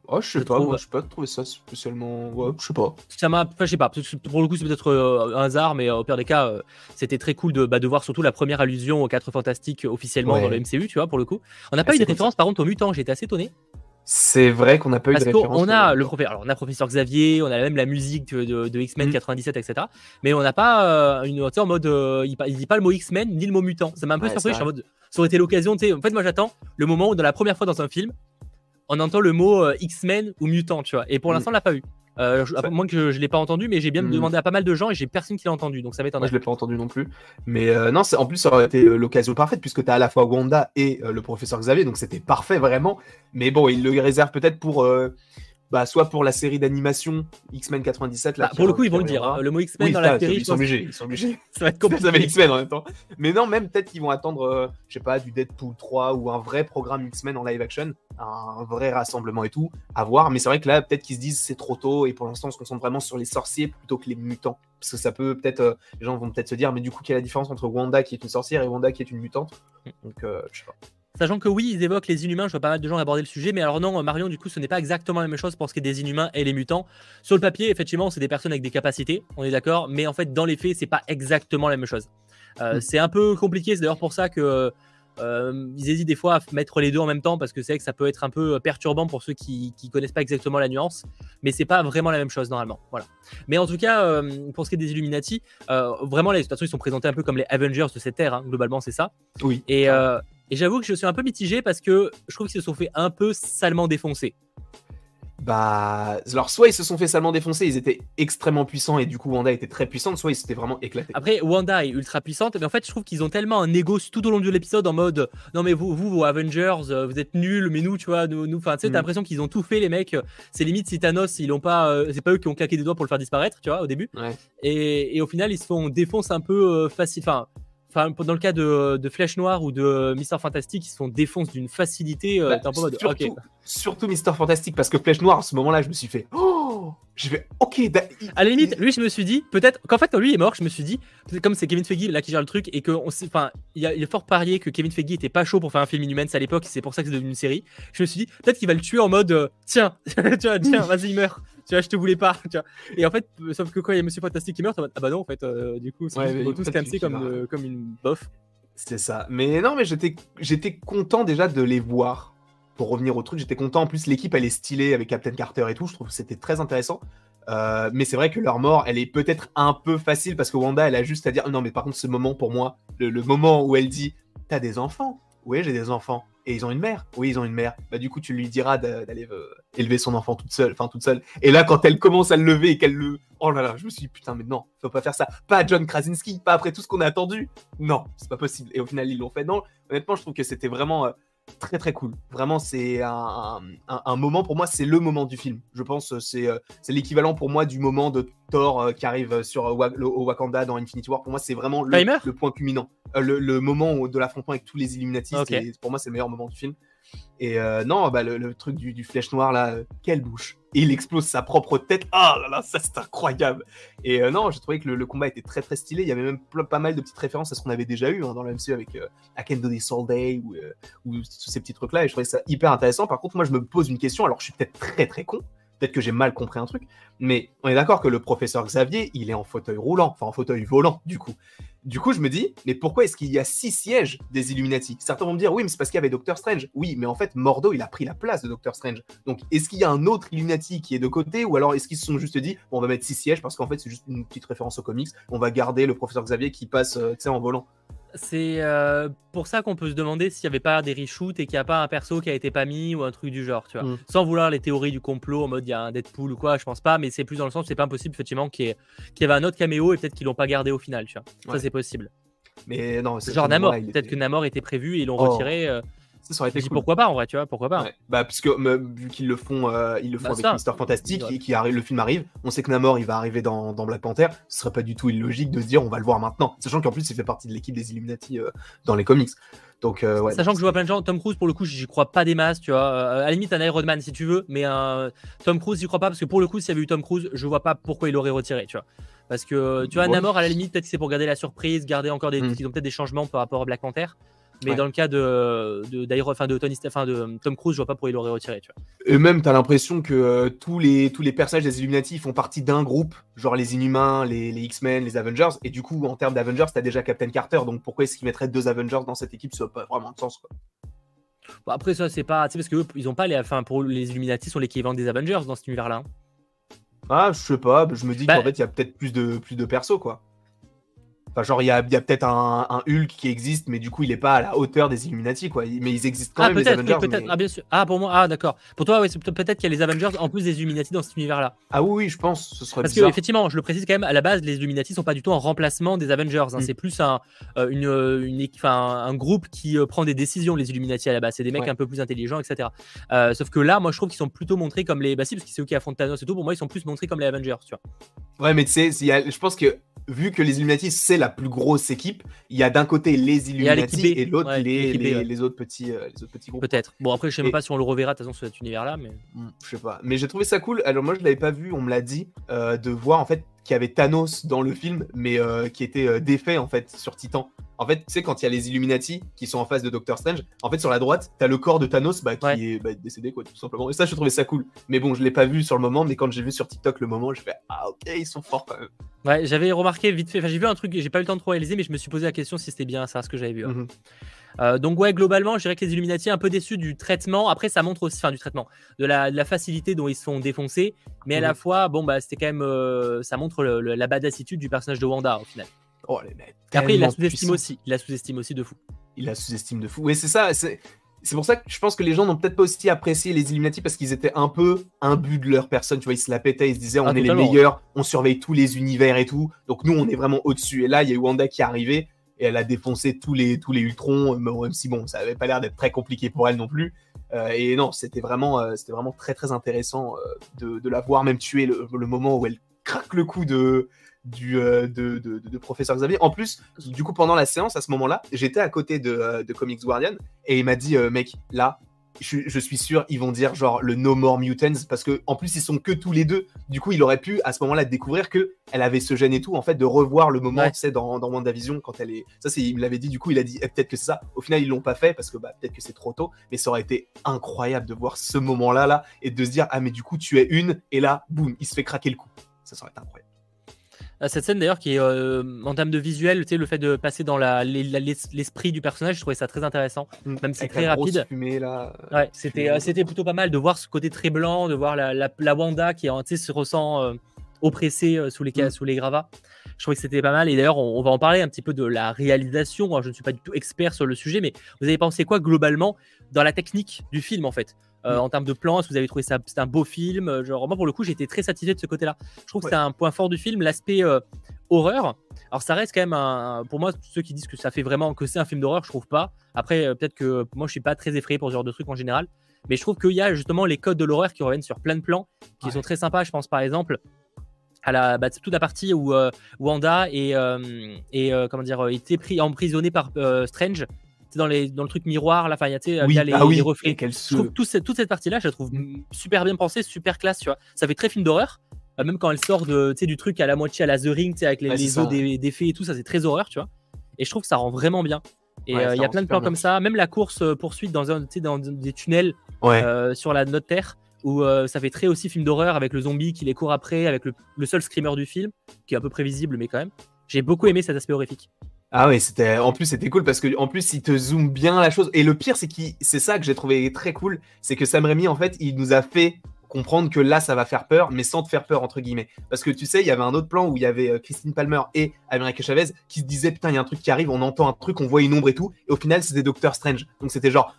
Oh je sais Je pas trouve- moi je pas trouvé ça spécialement ouais je sais pas. Ça m'a enfin, je sais pas pour le coup c'est peut-être euh, un hasard mais euh, au pire des cas euh, c'était très cool de, bah, de voir surtout la première allusion aux 4 fantastiques officiellement Ouais. dans le MCU tu vois pour le coup. On n'a pas Ah, eu de référence par contre aux mutants j'étais assez étonné. C'est vrai qu'on n'a pas eu de référence qu'on a le professeur alors on a professeur Xavier on a même la musique de, de- de X-Men Mm. 97 etc mais on n'a pas euh, une tu sais, en mode euh, il, il dit pas le mot X-Men ni le mot mutant. Ça m'a un peu Ouais, surpris c'est je suis en mode ça aurait été l'occasion tu sais en fait moi j'attends le moment où dans la première fois dans un film on entend le mot euh, X-Men ou mutant tu vois et pour Mm. l'instant on l'a pas eu Euh, je- moins que je, ne l'ai pas entendu, mais j'ai bien Hmm. demandé à pas mal de gens et j'ai personne qui l'a entendu, donc ça Moi, m'étonnerait. je l'ai pas entendu non plus. Mais euh, non, c'est- en plus, ça aurait été euh, l'occasion parfaite puisque tu as à la fois Wanda et euh, le professeur Xavier, donc c'était parfait vraiment. Mais bon, il le réserve peut-être pour. Bah, soit pour la série d'animation X-Men 97. Là, Bah, pour le coup, ils vont le dire. hein. Le mot X-Men Oui, dans ça, la série, ils sont obligés. Ils sont obligés. ça va être Ça compliqué. X-Men en même temps. Mais non, même peut-être qu'ils vont attendre, euh, je sais pas, du Deadpool 3 ou un vrai programme X-Men en live action, un vrai rassemblement et tout, à voir. Mais c'est vrai que là, peut-être qu'ils se disent c'est trop tôt et pour l'instant, on se concentre vraiment sur les sorciers plutôt que les mutants. Parce que ça peut peut-être, euh, les gens vont peut-être se dire, mais du coup, quelle est la différence entre Wanda qui est une sorcière et Wanda qui est une mutante? Donc, euh, je sais pas. Sachant que oui, ils évoquent les inhumains, je vois pas mal de gens aborder le sujet, mais alors non, Marion, du coup, ce n'est pas exactement la même chose pour ce qui est des inhumains et les mutants. Sur le papier, effectivement, c'est des personnes avec des capacités, on est d'accord, mais en fait, dans les faits, c'est pas exactement la même chose. Euh, Mm. C'est un peu compliqué, c'est d'ailleurs pour ça que euh, ils hésitent des fois à mettre les deux en même temps parce que c'est vrai que ça peut être un peu perturbant pour ceux qui, qui connaissent pas exactement la nuance, mais c'est pas vraiment la même chose normalement. Voilà. Mais en tout cas, euh, pour ce qui est des Illuminati, euh, vraiment, les, de toute façon, ils sont présentés un peu comme les Avengers de cette ère, hein, globalement, c'est ça. Oui. Et, euh, et j'avoue que je suis un peu mitigé parce que je trouve qu'ils se sont fait un peu salement défoncer. Bah, alors soit ils se sont fait salement défoncer, ils étaient extrêmement puissants et du coup Wanda était très puissante, soit ils s'étaient vraiment éclatés. Après, Wanda est ultra puissante, mais en fait, je trouve qu'ils ont tellement un égo tout au long de l'épisode en mode non, mais vous, vous, vos Avengers, euh, vous êtes nuls, mais nous, tu vois, nous, nous, enfin, tu sais, Mm. t'as l'impression qu'ils ont tout fait, les mecs. C'est limite si Thanos, ils ont pas, euh, c'est pas eux qui ont claqué des doigts pour le faire disparaître, tu vois, au début. Ouais. Et, et au final, ils se font défonce un peu euh, facile. Enfin, enfin, dans le cas de, de Flèche Noire ou de Mister Fantastic, ils se font défonce d'une facilité. euh, Bah, t'es un peu en mode, surtout, ok. surtout Mister Fantastic parce que Flèche Noire à ce moment-là, je me suis fait oh, j'ai fait ok. da- il- À la limite, il- lui, je me suis dit, peut-être qu'en fait, quand lui est mort, je me suis dit, comme c'est Kevin Feige là qui gère le truc, et que, on sait- enfin, il est fort parié que Kevin Feige était pas chaud pour faire un film Inhumans à l'époque, c'est pour ça que c'est devenu une série. Je me suis dit, peut-être qu'il va le tuer en mode, euh, tiens, vois, tiens, vas-y, meurs. Tu vois, je te voulais pas. Tu vois. Et en fait, euh, sauf que quand il y a Monsieur Fantastique qui meurt, en ah bah non, en fait, euh, du coup, c'est Ouais, tous comme, euh, comme une bof. C'est ça. Mais non, mais j'étais, j'étais content déjà de les voir. Pour revenir au truc, j'étais content. En plus, l'équipe, elle est stylée avec Captain Carter et tout. Je trouve que c'était très intéressant. Euh, mais c'est vrai que leur mort, elle est peut-être un peu facile parce que Wanda, elle a juste à dire non, mais par contre, ce moment pour moi, le, le moment où elle dit T'as des enfants Oui, j'ai des enfants. Et ils ont une mère Oui, ils ont une mère. Bah, du coup, tu lui diras d'a- d'aller euh, élever son enfant toute seule. Enfin, toute seule. Et là, quand elle commence à le lever et qu'elle le. Oh là là, je me suis dit Putain, mais non, faut pas faire ça. Pas John Krasinski, pas après tout ce qu'on a attendu. Non, c'est pas possible. Et au final, ils l'ont fait. Non, honnêtement, je trouve que c'était vraiment. Très très cool. Vraiment, c'est un, un- un moment pour moi, c'est le moment du film. Je pense euh, c'est euh, c'est l'équivalent pour moi du moment de Thor euh, qui arrive sur au Wakanda dans Infinity War. Pour moi, c'est vraiment le, le point culminant, le, le moment de l'affrontement avec tous les Illuminati. Pour moi, c'est le meilleur moment du film. Et euh, non, bah, le, le truc du, flèche noire là, euh, quelle bouche. Et il explose sa propre tête. Ah là là, ça c'est incroyable. Et euh, non, j'ai trouvé que le, combat était très très stylé. Il y avait même pas mal de petites références à ce qu'on avait déjà eu hein, dans le MCU avec euh, I Can Do This All Day ou, ou tous ces petits trucs-là. Et je trouvais ça hyper intéressant. Par contre, moi, je me pose une question. Alors, je suis peut-être très très con. Peut-être que j'ai mal compris un truc. Mais on est d'accord que le professeur Xavier, il est en fauteuil roulant, enfin en fauteuil volant, du coup. Du coup, je me dis, mais pourquoi est-ce qu'il y a six sièges des Illuminati? Certains vont me dire, oui, mais c'est parce qu'il y avait Doctor Strange. Oui, mais en fait, Mordo, il a pris la place de Doctor Strange. Donc, est-ce qu'il y a un autre Illuminati qui est de côté Ou alors, est-ce qu'ils se sont juste dit, on va mettre six sièges parce qu'en fait, c'est juste une petite référence aux comics. On va garder le professeur Xavier qui passe, euh, tu sais, en volant? C'est euh, pour ça qu'on peut se demander s'il n'y avait pas des reshoots et qu'il n'y a pas un perso qui a été pas mis ou un truc du genre, tu vois. Mm. Sans vouloir les théories du complot en mode il y a un Deadpool ou quoi, je pense pas, mais c'est plus dans le sens c'est pas impossible effectivement qu'il y, qu'il y avait un autre caméo et peut-être qu'ils l'ont pas gardé au final, tu vois. Ouais. Ça c'est possible. Mais non, Genre Namor, peut-être était- que Namor était prévu et ils l'ont Oh, retiré. euh, Ça, ça aurait été cool. pourquoi pas en vrai, tu vois, pourquoi pas. Ouais. Bah, puisque me- vu qu'ils le font, euh, ils le font Bah, avec. Mister Fantastic et qui arrive, le film arrive, on sait que Namor il va arriver dans, dans Black Panther. Ce serait pas du tout illogique de se dire on va le voir maintenant, sachant qu'en plus il fait partie de l'équipe des Illuminati euh, dans les comics. Donc euh, ouais. Sachant que je vois plein de gens, Tom Cruise pour le coup, j'y crois pas des masses, tu vois. Euh, à la limite, un Iron Man si tu veux, mais un Tom Cruise, j'y crois pas parce que pour le coup, s'il y avait eu Tom Cruise, je vois pas pourquoi il l'aurait retiré, tu vois. Parce que tu vois, Ouais. Namor, à la limite, peut-être que c'est pour garder la surprise, garder encore des. Mm. Ils ont peut-être des changements par rapport à Black Panther. Mais Ouais. dans le cas de, de, d'Iron- enfin, de Tony, enfin, de Tom Cruise, je vois pas pourquoi il l'aurait retiré, tu vois. Et même t'as l'impression que euh, tous les tous les personnages des Illuminati font partie d'un groupe, genre les Inhumains, les, les X-Men, les Avengers. Et du coup en termes d'Avengers t'as déjà Captain Carter. Donc pourquoi est-ce qu'ils mettraient deux Avengers dans cette équipe? Ça n'a pas vraiment de sens quoi. Bon, après, ça, c'est pas. Tu sais, parce que eux, ils ont pas les. Enfin, pour les Illuminati, sont l'équivalent des Avengers dans cet univers-là. hein. Ah je sais pas, je me dis Bah- qu'en fait il y a peut-être plus de plus de persos quoi. Enfin, genre, il y a, y a peut-être un, un, Hulk qui existe, mais du coup, il est pas à la hauteur des Illuminati, quoi. Mais ils existent quand ah, même, les Avengers. Oui, mais... Ah, bien sûr. Ah, pour moi, ah, d'accord. Pour toi, ouais, peut-être qu'il y a les Avengers en plus des Illuminati dans cet univers-là. Ah oui, oui, je pense. Ce serait Parce bizarre. que, effectivement, je le précise quand même, à la base, les Illuminati sont pas du tout en remplacement des Avengers. Hein. Mm. C'est plus un, euh, une, une, équ- enfin, un groupe qui euh, prend des décisions, les Illuminati à la base. C'est des mecs Ouais. un peu plus intelligents, etc. Euh, sauf que là, moi, je trouve qu'ils sont plutôt montrés comme les. Bah, si, parce que c'est eux qui affrontent Thanos et tout. Pour moi, ils sont plus montrés comme les Avengers, tu vois. Ouais, mais tu sais, je pense que vu que les Illuminati, c'est la plus grosse équipe, il y a d'un côté les Illuminati et l'autre Ouais, les, les, ouais. les autres petits, euh, les autres petits groupes. Peut-être. Bon, après, je sais même pas si on le reverra de toute façon sur cet univers-là, mais. Hmm, Je sais pas. Mais j'ai trouvé ça cool. Alors moi, je l'avais pas vu, on me l'a dit, euh, de voir en fait qu'il y avait Thanos dans le film, mais euh, qui était défait en fait sur Titan. En fait, tu sais, quand il y a les Illuminati qui sont en face de Doctor Strange, en fait, sur la droite, t'as le corps de Thanos bah, qui Ouais. est bah, décédé, quoi, tout simplement. Et ça, je trouvais ça cool. Mais bon, je l'ai pas vu sur le moment, mais quand j'ai vu sur TikTok le moment, je fais Ah, ok, ils sont forts quand même. Ouais, j'avais remarqué vite fait. Enfin, j'ai vu un truc, j'ai pas eu le temps de trop réaliser, mais je me suis posé la question si c'était bien ça, ce que j'avais vu. hein. Mhm. Euh, donc ouais, globalement, je dirais que les Illuminati un peu déçus du traitement. Après, ça montre aussi, enfin du traitement, de la, de la facilité dont ils se font défoncer, mais à la Mhm. fois, bon bah c'était quand même, euh, ça montre le- le- la badassitude du personnage de Wanda au final. Oh, les mecs. Et après, il la sous-estime aussi, il la sous-estime aussi de fou. il la sous-estime de fou. Oui, c'est ça. C'est c'est pour ça que je pense que les gens n'ont peut-être pas aussi apprécié les Illuminati parce qu'ils étaient un peu imbus de leur personne. Tu vois, ils se la pétaient, ils se disaient on Ah, est les meilleurs, on surveille tous les univers et tout. Donc nous, on est vraiment au-dessus. Et là, il y a eu Wanda qui est arrivée et elle a défoncé tous les, tous les Ultrons, mais même si bon, ça avait pas l'air d'être très compliqué pour elle non plus. Euh, et non, c'était vraiment, euh, c'était vraiment très très intéressant euh, de, de la voir même tuer le, le moment où elle craque le coup de du euh, de, de, de- de professeur Xavier. En plus, du coup, pendant la séance, à ce moment-là, j'étais à côté de, euh, de Comics Guardian et il m'a dit, euh, mec, là, je, je suis sûr, ils vont dire genre le No More Mutants parce que en plus ils sont que tous les deux. Du coup, il aurait pu à ce moment-là découvrir que elle avait ce gène et tout, en fait, de revoir le moment, Ouais. tu sais, dans, dans WandaVision quand elle est. Ça, c'est, il me l'avait dit. Du coup, il a dit eh, peut-être que c'est ça. Au final, ils l'ont pas fait parce que bah, peut-être que c'est trop tôt, mais ça aurait été incroyable de voir ce moment-là là et de se dire ah mais du coup tu es une et là boum, il se fait craquer le coup. Ça, ça aurait été incroyable. Cette scène d'ailleurs qui est euh, en termes de visuel, tu sais, le fait de passer dans l'esprit du personnage, je trouvais ça très intéressant. Même si c'est très rapide. Ouais, c'était euh, c'était plutôt pas mal de voir ce côté très blanc, de voir la, la, la Wanda qui se ressent euh, oppressée sous, les, Mm. sous les gravats. Je trouvais que c'était pas mal. Et d'ailleurs, on, on va en parler un petit peu de la réalisation. Alors, je ne suis pas du tout expert sur le sujet, mais vous avez pensé quoi globalement dans la technique du film en fait? Euh, Mm. En termes de plan, est-ce que vous avez trouvé ça c'était un beau film Euh, Genre, moi pour le coup, été très satisfait de ce côté-là. Je trouve que c'est un point fort du film, l'aspect euh, horreur. Alors, ça reste quand même un. Pour moi, ceux qui disent que ça fait vraiment que c'est un film d'horreur, je trouve pas. Après, peut-être que moi, je suis pas très effrayé pour ce genre de trucs en général. Mais je trouve qu'il y a justement les codes de l'horreur qui reviennent sur plein de plans, qui Ouais. sont très sympas. Je pense par exemple à la, bah, toute la partie où euh, Wanda est, euh, est, euh, comment dire, était pris, emprisonné par Strange. Dans, les, dans le truc miroir, là, enfin, il y a, il y a les, ah oui, les reflets. Je trouve tout cette- toute cette partie-là, je la trouve super bien pensée, super classe, tu vois. Ça fait très film d'horreur. Euh, même quand elle sort de, du truc à la moitié à la The Ring, tu sais, avec les, c'est les os des, des fées et tout, ça c'est très horreur, tu vois. Et je trouve que ça rend vraiment bien. Et Ouais, euh, il y a plein de plans bien. comme ça, même la course euh, poursuite dans, un, dans des tunnels Ouais. euh, sur la notre terre où euh, ça fait très aussi film d'horreur avec le zombie qui les court après, avec le, le seul screamer du film, qui est un peu prévisible, mais quand même. J'ai beaucoup aimé cet aspect horrifique. Ah oui, c'était en plus c'était cool parce que en plus il te zoome bien la chose et le pire c'est qu'il c'est ça que j'ai trouvé très cool, c'est que Sam Raimi en fait, il nous a fait comprendre que là ça va faire peur mais sans te faire peur entre guillemets parce que tu sais, il y avait un autre plan où il y avait euh, Christine Palmer et America Chavez qui se disaient putain, il y a un truc qui arrive, on entend un truc, on voit une ombre et tout et au final c'était Doctor Strange. Donc c'était genre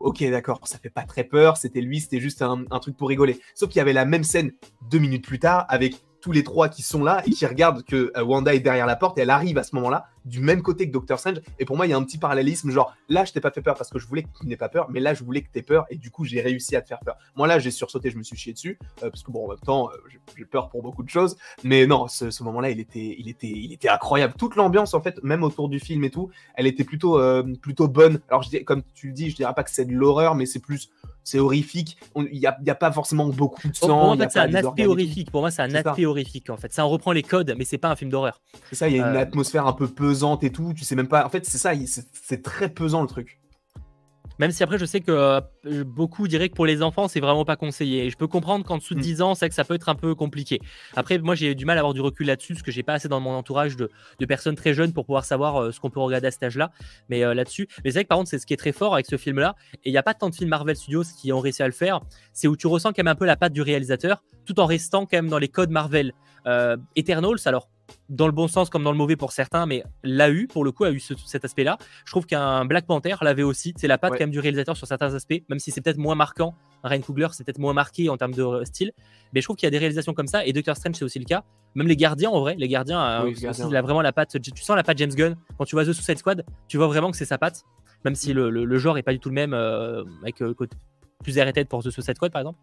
OK, d'accord, ça fait pas très peur, c'était lui, c'était juste un, un truc pour rigoler. Sauf qu'il y avait la même scène deux minutes plus tard avec tous les trois qui sont là et qui regardent que euh, Wanda est derrière la porte et elle arrive à ce moment-là du même côté que Doctor Strange. Et pour moi, il y a un petit parallélisme, genre là, je t'ai pas fait peur parce que je voulais que tu n'aies pas peur, mais là, je voulais que tu aies peur et du coup, j'ai réussi à te faire peur. Moi, là, j'ai sursauté, je me suis chié dessus euh, parce que bon, en même temps, euh, j'ai- peur pour beaucoup de choses, mais non, ce, moment-là, il était, il était, il était incroyable. Toute l'ambiance, en fait, même autour du film et tout, elle était plutôt, plutôt bonne. Alors, je dis, comme tu le dis, je dirais pas que c'est de l'horreur, mais c'est plus, c'est horrifique. On- Il n'y a, pas forcément beaucoup de sang. pour moi, en fait, c'est un aspect horrifique. Pour moi, c'est un aspect horrifique, en fait. Ça en reprend les codes, mais c'est pas un film d'horreur. C'est ça, il y a une Euh, atmosphère un peu pesante et tout. Tu sais même pas. En fait, c'est ça, c'est très pesant le truc. Même si après, je sais que euh, beaucoup diraient que pour les enfants, c'est vraiment pas conseillé. Et je peux comprendre qu'en dessous de Mm. 10 ans, c'est que ça peut être un peu compliqué. Après, moi, j'ai du mal à avoir du recul là-dessus, parce que j'ai pas assez dans mon entourage de, de personnes très jeunes pour pouvoir savoir euh, ce qu'on peut regarder à cet âge-là. Mais euh, là-dessus, mais c'est vrai que par contre, c'est ce qui est très fort avec ce film-là. Et il n'y a pas tant de films Marvel Studios qui ont réussi à le faire. C'est où tu ressens quand même un peu la patte du réalisateur, tout en restant quand même dans les codes Marvel. Euh, Eternals, alors dans le bon sens comme dans le mauvais pour certains, mais l'a eu, pour le coup, a eu cet aspect-là. Je trouve qu'un Black Panther l'avait aussi. C'est la patte quand même du réalisateur sur certains aspects, même si c'est peut-être moins marquant. Un Ryan Coogler, c'est peut-être moins marqué en termes de euh, style. Mais je trouve qu'il y a des réalisations comme ça, et Doctor Strange, c'est aussi le cas. Même les gardiens, en vrai, les gardiens, euh, il a vraiment la patte. Tu sens la patte James Gunn. Quand tu vois The Suicide Squad, tu vois vraiment que c'est sa patte. Même si le, genre est pas du tout le même, euh, avec plus arrêté pour The Suicide Squad par exemple.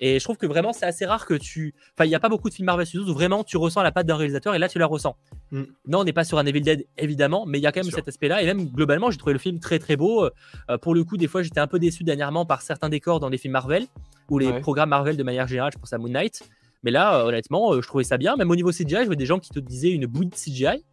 Et je trouve que vraiment c'est assez rare que tu. Enfin, il n'y a pas beaucoup de films Marvel Studios où vraiment tu ressens la patte d'un réalisateur et là tu la ressens. Mm. Non, on n'est pas sur un Evil Dead évidemment, mais il y a quand même cet aspect-là. Et même globalement, j'ai trouvé le film très très beau. Euh, pour le coup, des fois j'étais un peu déçu dernièrement par certains décors dans les films Marvel ou les programmes Marvel de manière générale. Je pense à Moon Knight. Mais là, euh, honnêtement, euh, je trouvais ça bien. Même au niveau CGI, je vois des gens qui te disaient une bouille de CGI.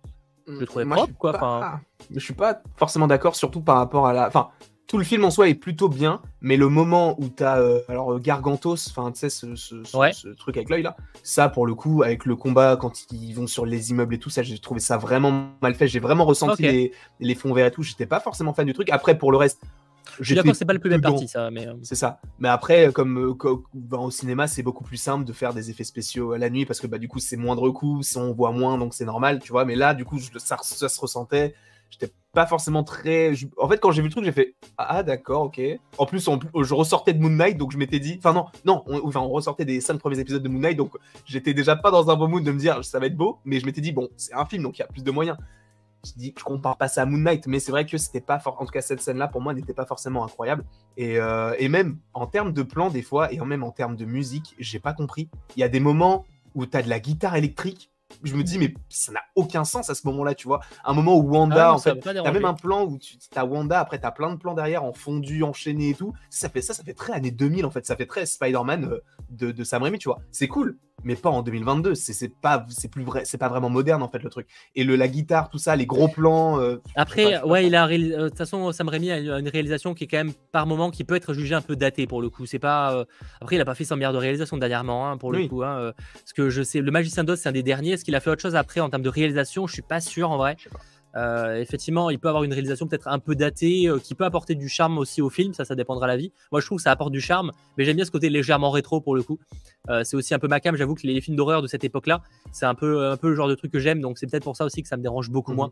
Je le trouvais propre, quoi. Enfin... Je suis pas forcément d'accord, surtout par rapport à la. Enfin, tout le film en soi est plutôt bien, mais le moment où tu as euh, alors euh, Gargantos, enfin tu sais ce, truc avec l'œil là, ça pour le coup avec le combat quand ils vont sur les immeubles et tout ça, j'ai trouvé ça vraiment mal fait. J'ai vraiment ressenti les, fonds verts et tout. J'étais pas forcément fan du truc. Après pour le reste, je suis d'accord, c'est pas le plus belle partie, ça. Mais... Euh. C'est ça. Mais après, comme, au cinéma, c'est beaucoup plus simple de faire des effets spéciaux à la nuit parce que bah, du coup, c'est moindre coût, on voit moins, donc c'est normal, tu vois. Mais là, du coup, ça, ça se ressentait j'étais pas forcément très. En fait, quand j'ai vu le truc, j'ai fait Ah, d'accord, ok. En plus, je ressortais de Moon Knight, donc je m'étais dit. Enfin, non, non, on... Enfin, on ressortait des cinq premiers épisodes de Moon Knight, donc j'étais déjà pas dans un bon mood de me dire ça va être beau, mais je m'étais dit, bon, c'est un film, donc il y a plus de moyens. Je dis, je compare pas ça à Moon Knight, mais c'est vrai que c'était pas fort. En tout cas, cette scène-là, pour moi, n'était pas forcément incroyable. Et, euh, et même en termes de plan, des fois, et même en termes de musique, j'ai pas compris. Il y a des moments où tu as de la guitare électrique je me dis, mais ça n'a aucun sens à ce moment-là, tu vois. Un moment où Wanda, ah en fait, t'as même un plan où tu as Wanda, après t'as plein de plans derrière en fondu, enchaîné et tout. Ça fait ça, ça fait très années 2000 en fait. Ça fait très Spider-Man euh, de, de Sam Raimi, tu vois. C'est cool, mais pas en 2022. C'est pas, c'est plus vrai, c'est pas vraiment moderne en fait le truc. Et le, la guitare, tout ça, les gros plans. Euh, après, ouais, il a euh, de toute façon, Sam Raimi a une réalisation qui est quand même par moment qui peut être jugée un peu datée pour le coup. C'est pas. Après, il a pas fait 100 milliards de réalisation dernièrement hein, pour le coup. Hein, parce que je sais, le Magicien d'Oz, c'est un des derniers. Est-ce qu'il a fait autre chose après en termes de réalisation? Je suis pas sûr en vrai. Euh, effectivement, il peut avoir une réalisation peut-être un peu datée, euh, qui peut apporter du charme aussi au film, ça, ça dépendra de la vie. Moi, je trouve que ça apporte du charme, mais j'aime bien ce côté légèrement rétro pour le coup. Euh, c'est aussi un peu ma cam, j'avoue que les, films d'horreur de cette époque-là, c'est un peu, un peu le genre de truc que j'aime, donc c'est peut-être pour ça aussi que ça me dérange beaucoup mhm. moins.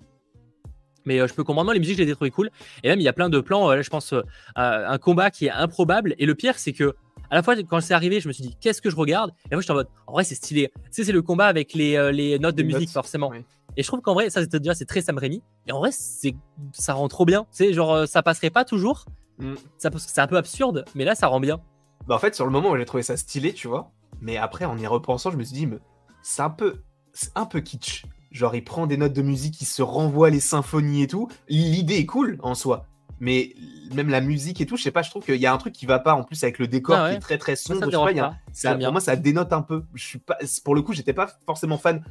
Mais je peux comprendre, les musiques, je les ai trouvées cool. Et même, il y a plein de plans, là, je pense, un combat qui est improbable. Et le pire, c'est que à la fois, quand c'est arrivé, je me suis dit, qu'est-ce que je regarde? Et moi, j'étais en mode, en vrai, c'est stylé. Tu sais, c'est le combat avec les, les notes de musique, forcément. Et je trouve qu'en vrai, ça, déjà, c'est très Sam Raimi. Et en vrai, c'est, ça rend trop bien. Tu sais, genre, euh, ça passerait pas toujours. Mm. Ça, c'est un peu absurde, mais là, ça rend bien. Bah, en fait, sur le moment, j'ai trouvé ça stylé, tu vois. Mais après, en y repensant, je me suis dit, mais c'est un peu, c'est un peu kitsch. Genre, il prend des notes de musique, il se renvoie les symphonies et tout. L'idée est cool en soi. Mais même la musique et tout, je sais pas, je trouve qu'il y a un truc qui va pas en plus avec le décor ah qui est très très sombre. Ça, pour moi, ça dénote un peu. Je suis pas, pour le coup, j'étais pas forcément fan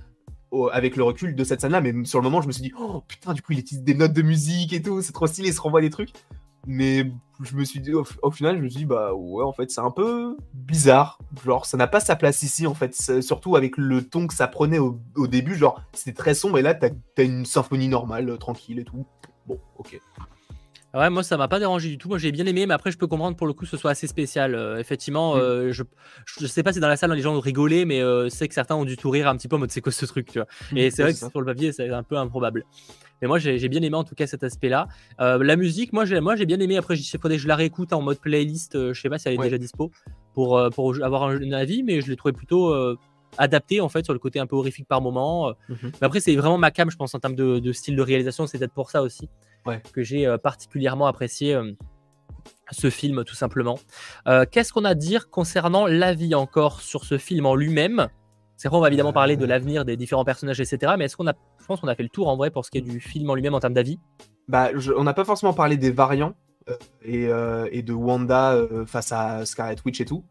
avec le recul de cette scène-là, mais sur le moment, je me suis dit, oh putain, du coup, il utilise des notes de musique et tout, c'est trop stylé, il se renvoie des trucs. Mais je me suis dit, au, final, je me suis dit, bah ouais, en fait, c'est un peu bizarre. Genre, ça n'a pas sa place ici, en fait. Surtout avec le ton que ça prenait au, début, genre, c'était très sombre, et là, t'as as une symphonie normale, euh, tranquille et tout. Bon, ok. Ouais, moi ça m'a pas dérangé du tout. Moi j'ai bien aimé, mais après je peux comprendre pour le coup que ce soit assez spécial. Euh, effectivement, mm. euh, je, je sais pas si dans la salle les gens ont rigolé, mais euh, c'est que certains ont dû tout rire un petit peu en mode c'est quoi ce truc, tu vois. Mm. Et c'est vrai que sur le papier c'est un peu improbable. Mais moi j'ai bien aimé en tout cas cet aspect-là. la musique, moi j'ai moi j'ai bien aimé. Après il faudrait que je la réécoute en mode playlist. je sais pas si elle est déjà dispo pour pour avoir un, avis, mais je l'ai trouvé plutôt adapté en fait sur le côté un peu horrifique par moment. Mm-hmm. Mais après c'est vraiment ma cam, je pense en termes de, de style de réalisation. C'est peut-être pour ça aussi que j'ai euh, particulièrement apprécié euh, ce film tout simplement. Euh, qu'est-ce qu'on a à dire concernant l'avis encore sur ce film en lui-même? C'est vrai, on va évidemment parler de l'avenir des différents personnages, etc. Mais est-ce qu'on a, je pense qu'on a fait le tour en vrai pour ce qui est du film en lui-même en termes d'avis? Bah, on n'a pas forcément parlé des variants et, de Wanda face à Scarlet Witch et tout.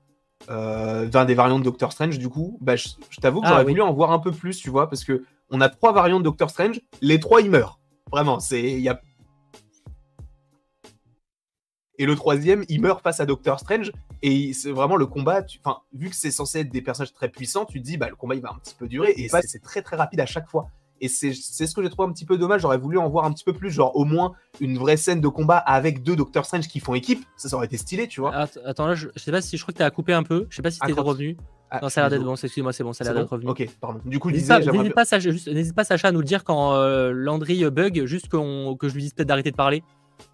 Euh, des variants de Doctor Strange, du coup, bah, je, t'avoue que ah j'aurais voulu en voir un peu plus, tu vois, parce que on a trois variants de Doctor Strange, les trois ils meurent. Vraiment, c'est il y a et le troisième, il meurt face à Doctor Strange. Et c'est vraiment le combat. Enfin, vu que c'est censé être des personnages très puissants, tu te dis, bah, le combat, il va un petit peu durer. Et c'est très, très rapide à chaque fois. Et c'est ce que j'ai trouvé un petit peu dommage. J'aurais voulu en voir un petit peu plus, genre au moins une vraie scène de combat avec deux Doctor Strange qui font équipe. Ça, ça aurait été stylé, tu vois. Attends, là, je, sais pas si je crois que tu as coupé un peu. Je sais pas si tu es revenu. Ah, non, ça a l'air d'être bon, excuse-moi, c'est bon, ça a l'air d'être revenu. Ok, pardon. Du coup, n'hésite pas, pas, pas, Sacha, à nous le dire quand euh, Landry bug, juste que je lui dise peut-être d'arrêter de parler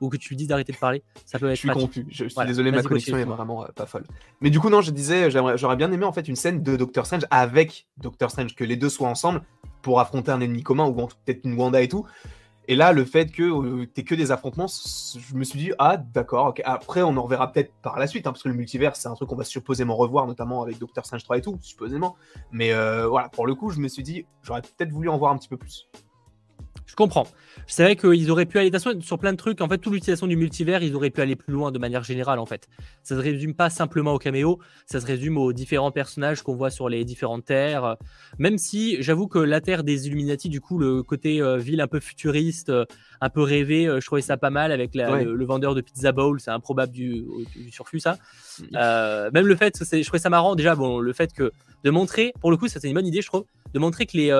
ou que tu lui dises d'arrêter de parler. Ça peut être. Je suis confus. Je suis désolé, ma connexion est vraiment euh, pas folle. Mais du coup, non, je disais, j'aurais bien aimé en fait une scène de Doctor Strange avec Doctor Strange, que les deux soient ensemble pour affronter un ennemi commun ou peut-être une Wanda et tout. Et là, le fait que euh, t'aies que des affrontements, je me suis dit, ah d'accord, après on en reverra peut-être par la suite, hein, parce que le multivers, c'est un truc qu'on va supposément revoir, notamment avec Doctor Strange 3 et tout, supposément. Mais euh, voilà, pour le coup, je me suis dit, j'aurais peut-être voulu en voir un petit peu plus. Je comprends. Je savais qu'ils auraient pu aller sur plein de trucs. En fait, toute l'utilisation du multivers, ils auraient pu aller plus loin de manière générale. En fait, ça se résume pas simplement au caméo, ça se résume aux différents personnages qu'on voit sur les différentes terres. Même si, j'avoue que la terre des Illuminati, du coup, le côté euh, ville un peu futuriste, euh, un peu rêvé, euh, je trouvais ça pas mal avec le, vendeur de pizza bowl. C'est improbable du, du, surfus, ça. même le fait, je trouvais ça marrant déjà. Bon, le fait que de montrer, pour le coup, ça c'est une bonne idée, je trouve, de montrer que les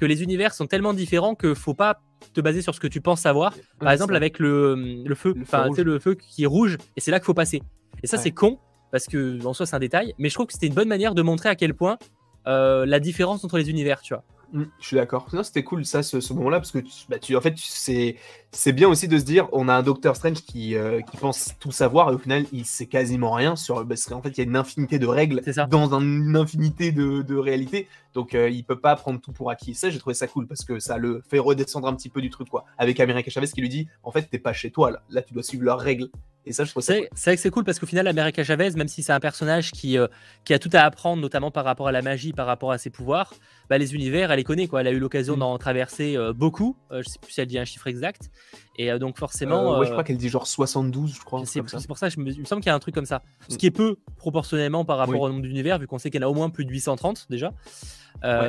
que les univers sont tellement différents que faut pas te baser sur ce que tu penses savoir. Par exemple, avec le, le feu, enfin, le, le feu qui est rouge, et c'est là qu'il faut passer. Et ça, c'est con, parce que en soi, c'est un détail, mais je trouve que c'était une bonne manière de montrer à quel point euh, la différence entre les univers, tu vois. Mmh, je suis d'accord. c'était cool ça, ce, moment-là, parce que bah, tu en fait, c'est, c'est bien aussi de se dire, on a un Docteur Strange qui, euh, qui pense tout savoir et au final, il sait quasiment rien sur. Parce qu'en fait, il y a une infinité de règles dans une infinité de, de réalités, donc euh, il peut pas prendre tout pour acquis. Ça, j'ai trouvé ça cool parce que ça le fait redescendre un petit peu du truc, quoi. Avec America Chavez qui lui dit, en fait, t'es pas chez toi là, là, tu dois suivre leurs règles. Et ça, je trouve ça. C'est vrai que c'est cool parce qu'au final, America Chavez, même si c'est un personnage qui, euh, qui a tout à apprendre, notamment par rapport à la magie, par rapport à ses pouvoirs, bah, les univers, elle les connaît. Quoi. Elle a eu l'occasion mm. d'en traverser euh, beaucoup. Euh, je sais plus si elle dit un chiffre exact. Et donc, forcément. ouais, je crois qu'elle dit genre 72, je crois. C'est pour ça, je me, il me semble qu'il y a un truc comme ça. Ce mm. qui est peu proportionnellement par rapport au nombre d'univers, vu qu'on sait en a au moins plus de 830 déjà.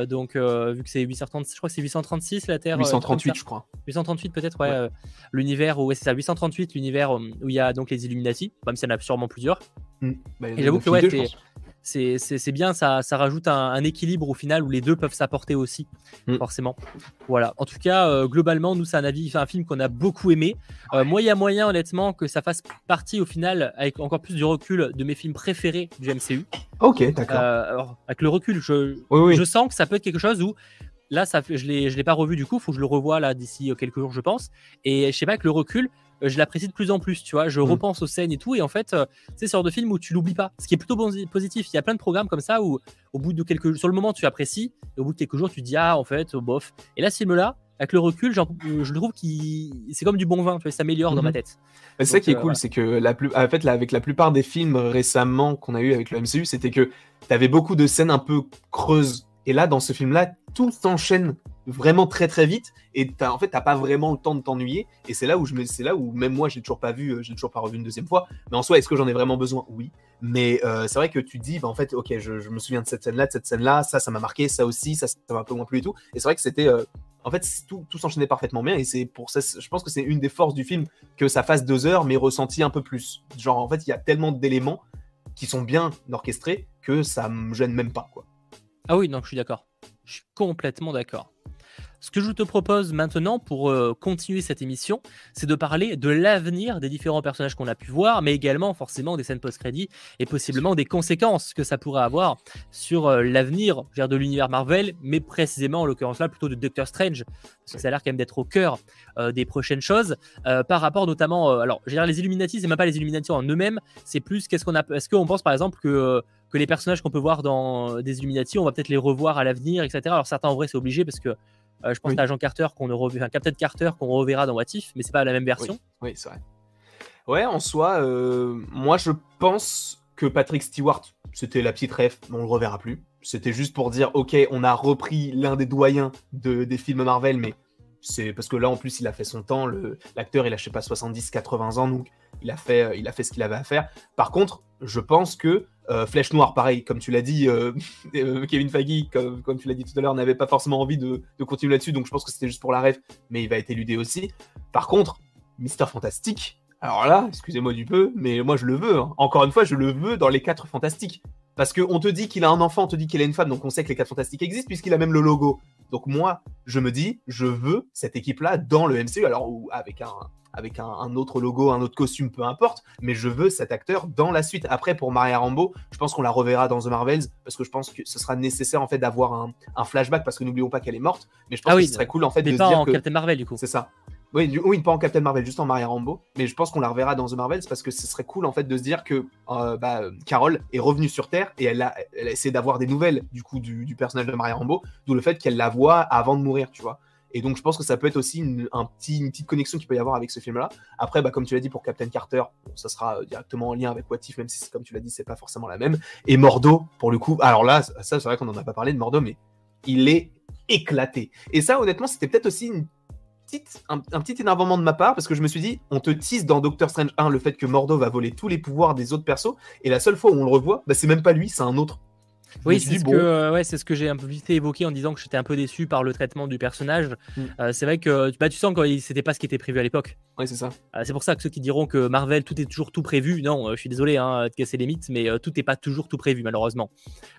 Donc, vu que c'est 830, je crois que c'est 836 la Terre. 838, je crois. 838 peut-être, ouais. l'univers où, ouais, c'est ça, 838, l'univers où il y a donc les Illuminati même s'il y en a sûrement plusieurs. Mm. Bah, et j'avoue que ouais, c'est bien, ça, ça rajoute un, équilibre au final où les deux peuvent s'apporter aussi, mm. forcément. Voilà. En tout cas, euh, globalement, nous, c'est un avis, un film qu'on a beaucoup aimé. Euh, moi, il y a moyen, honnêtement, que ça fasse partie au final, avec encore plus du recul, de mes films préférés du MCU. Ok, d'accord. Euh, avec le recul, je, je sens que ça peut être quelque chose où là, ça, je ne l'ai pas revu du coup, il faut que je le revoie là d'ici quelques jours, je pense. Et je sais pas, avec le recul, je l'apprécie de plus en plus, tu vois. Je mm. repense aux scènes et tout, et en fait, euh, c'est ce genre de film où tu l'oublies pas, ce qui est plutôt positif. Il y a plein de programmes comme ça où, au bout de quelques, sur le moment, tu apprécies, et au bout de quelques jours, tu dis ah en fait, bof. Et là, ce film-là, avec le recul, euh, je trouve qu'il c'est comme du bon vin, tu vois, ça s'améliore dans ma mm-hmm. tête. C'est ça qui est cool, c'est que la plus, en fait, là, avec la plupart des films récemment qu'on a eu avec le MCU, c'était que tu avais beaucoup de scènes un peu creuses. Et là, dans ce film-là, tout s'enchaîne vraiment très très vite. Et as, en fait t'as pas vraiment le temps de t'ennuyer. Et c'est là où je me c'est là où même moi j'ai toujours pas vu euh, j'ai toujours pas revu une deuxième fois. Mais en soi est-ce que j'en ai vraiment besoin? Oui. Mais euh, c'est vrai que tu dis bah, en fait ok je, me souviens de cette scène là de cette scène là ça ça m'a marqué. Ça aussi ça ça m'a un peu moins plu et tout. Et c'est vrai que c'était euh, en fait tout, tout s'enchaînait parfaitement bien. Et c'est pour ça je pense que c'est une des forces du film que ça fasse deux heures mais ressenti un peu plus. Genre en fait il y a tellement d'éléments qui sont bien orchestrés que ça me gêne même pas quoi ah oui non je suis d'accord. Je suis complètement d'accord. Ce que je te propose maintenant pour euh, continuer cette émission, c'est de parler de l'avenir des différents personnages qu'on a pu voir, mais également forcément des scènes post-crédit et possiblement des conséquences que ça pourrait avoir sur euh, l'avenir de l'univers Marvel, mais précisément en l'occurrence là plutôt de Doctor Strange, parce que ça a l'air quand même d'être au cœur euh, des prochaines choses, par rapport notamment, alors je veux dire les Illuminati, c'est même pas les Illuminati en eux-mêmes, c'est plus qu'est-ce qu'on a, est-ce qu'on pense par exemple que que les personnages qu'on peut voir dans des Illuminati, on va peut-être les revoir à l'avenir, etc. Alors certains en vrai c'est obligé parce que euh, je pense à Jean Carter qu'on reverra, Captain Carter qu'on reverra dans What If, mais c'est pas la même version. Oui, c'est vrai. Ouais, en soi, euh, moi je pense que Patrick Stewart, c'était la petite ref, on le reverra plus. C'était juste pour dire, ok, on a repris l'un des doyens de, des films Marvel, mais c'est parce que là en plus il a fait son temps, l'acteur il a je sais pas 70-80 ans, donc il a fait, euh, il a fait ce qu'il avait à faire. Par contre, je pense que euh, Flèche Noire, pareil, comme tu l'as dit, euh, euh, Kevin Feige, comme, tu l'as dit tout à l'heure, n'avait pas forcément envie de, continuer là-dessus, donc je pense que c'était juste pour la rêve, mais il va être éludé aussi. Par contre, Mister Fantastique, alors là, excusez-moi du peu, mais moi je le veux. Hein. Encore une fois, je le veux dans les quatre fantastiques. Parce qu'on te dit qu'il a un enfant, on te dit qu'il a une femme, donc on sait que les quatre fantastiques existent, puisqu'il a même le logo Donc moi, je me dis, je veux cette équipe-là dans le MCU, alors avec un, avec un, autre logo, un autre costume, peu importe, mais je veux cet acteur dans la suite. Après, pour Maria Rambo, je pense qu'on la reverra dans The Marvels, parce que je pense que ce sera nécessaire en fait d'avoir un, flashback, parce que n'oublions pas qu'elle est morte, mais je pense ah que ce serait cool en fait de pas dire en Captain Marvel du coup. C'est ça. Oui, oui, pas en Captain Marvel, juste en Maria Rambo. Mais je pense qu'on la reverra dans The Marvels parce que ce serait cool en fait de se dire que euh, bah, Carol est revenue sur Terre et elle a, elle a essayé d'avoir des nouvelles du coup du, du personnage de Maria Rambo, d'où le fait qu'elle la voit avant de mourir, tu vois. Et donc, je pense que ça peut être aussi une, un petit, une petite connexion qu'il peut y avoir avec ce film-là. Après, bah, comme tu l'as dit, pour Captain Carter, ça sera euh, directement en lien avec What If, même si, comme tu l'as dit, c'est pas forcément la même. Et Mordo, pour le coup, alors là, ça, c'est vrai qu'on n'en a pas parlé de Mordo, mais il est éclaté. Et ça, honnêtement, c'était peut-être aussi un, petit énervement de ma part, parce que je me suis dit, on te tease dans Doctor Strange 1 le fait que Mordo va voler tous les pouvoirs des autres persos, et la seule fois où on le revoit, bah, c'est même pas lui, c'est un autre. Oui, c'est ce, que, euh, ouais, c'est ce que j'ai un peu vite évoqué en disant que j'étais un peu déçu par le traitement du personnage. Mm. Euh, c'est vrai que bah, tu sens que c'était pas ce qui était prévu à l'époque. Oui, c'est ça. Euh, c'est pour ça que ceux qui diront que Marvel, tout est toujours tout prévu, non, je suis désolé hein, de casser les mythes, mais tout n'est pas toujours tout prévu, malheureusement.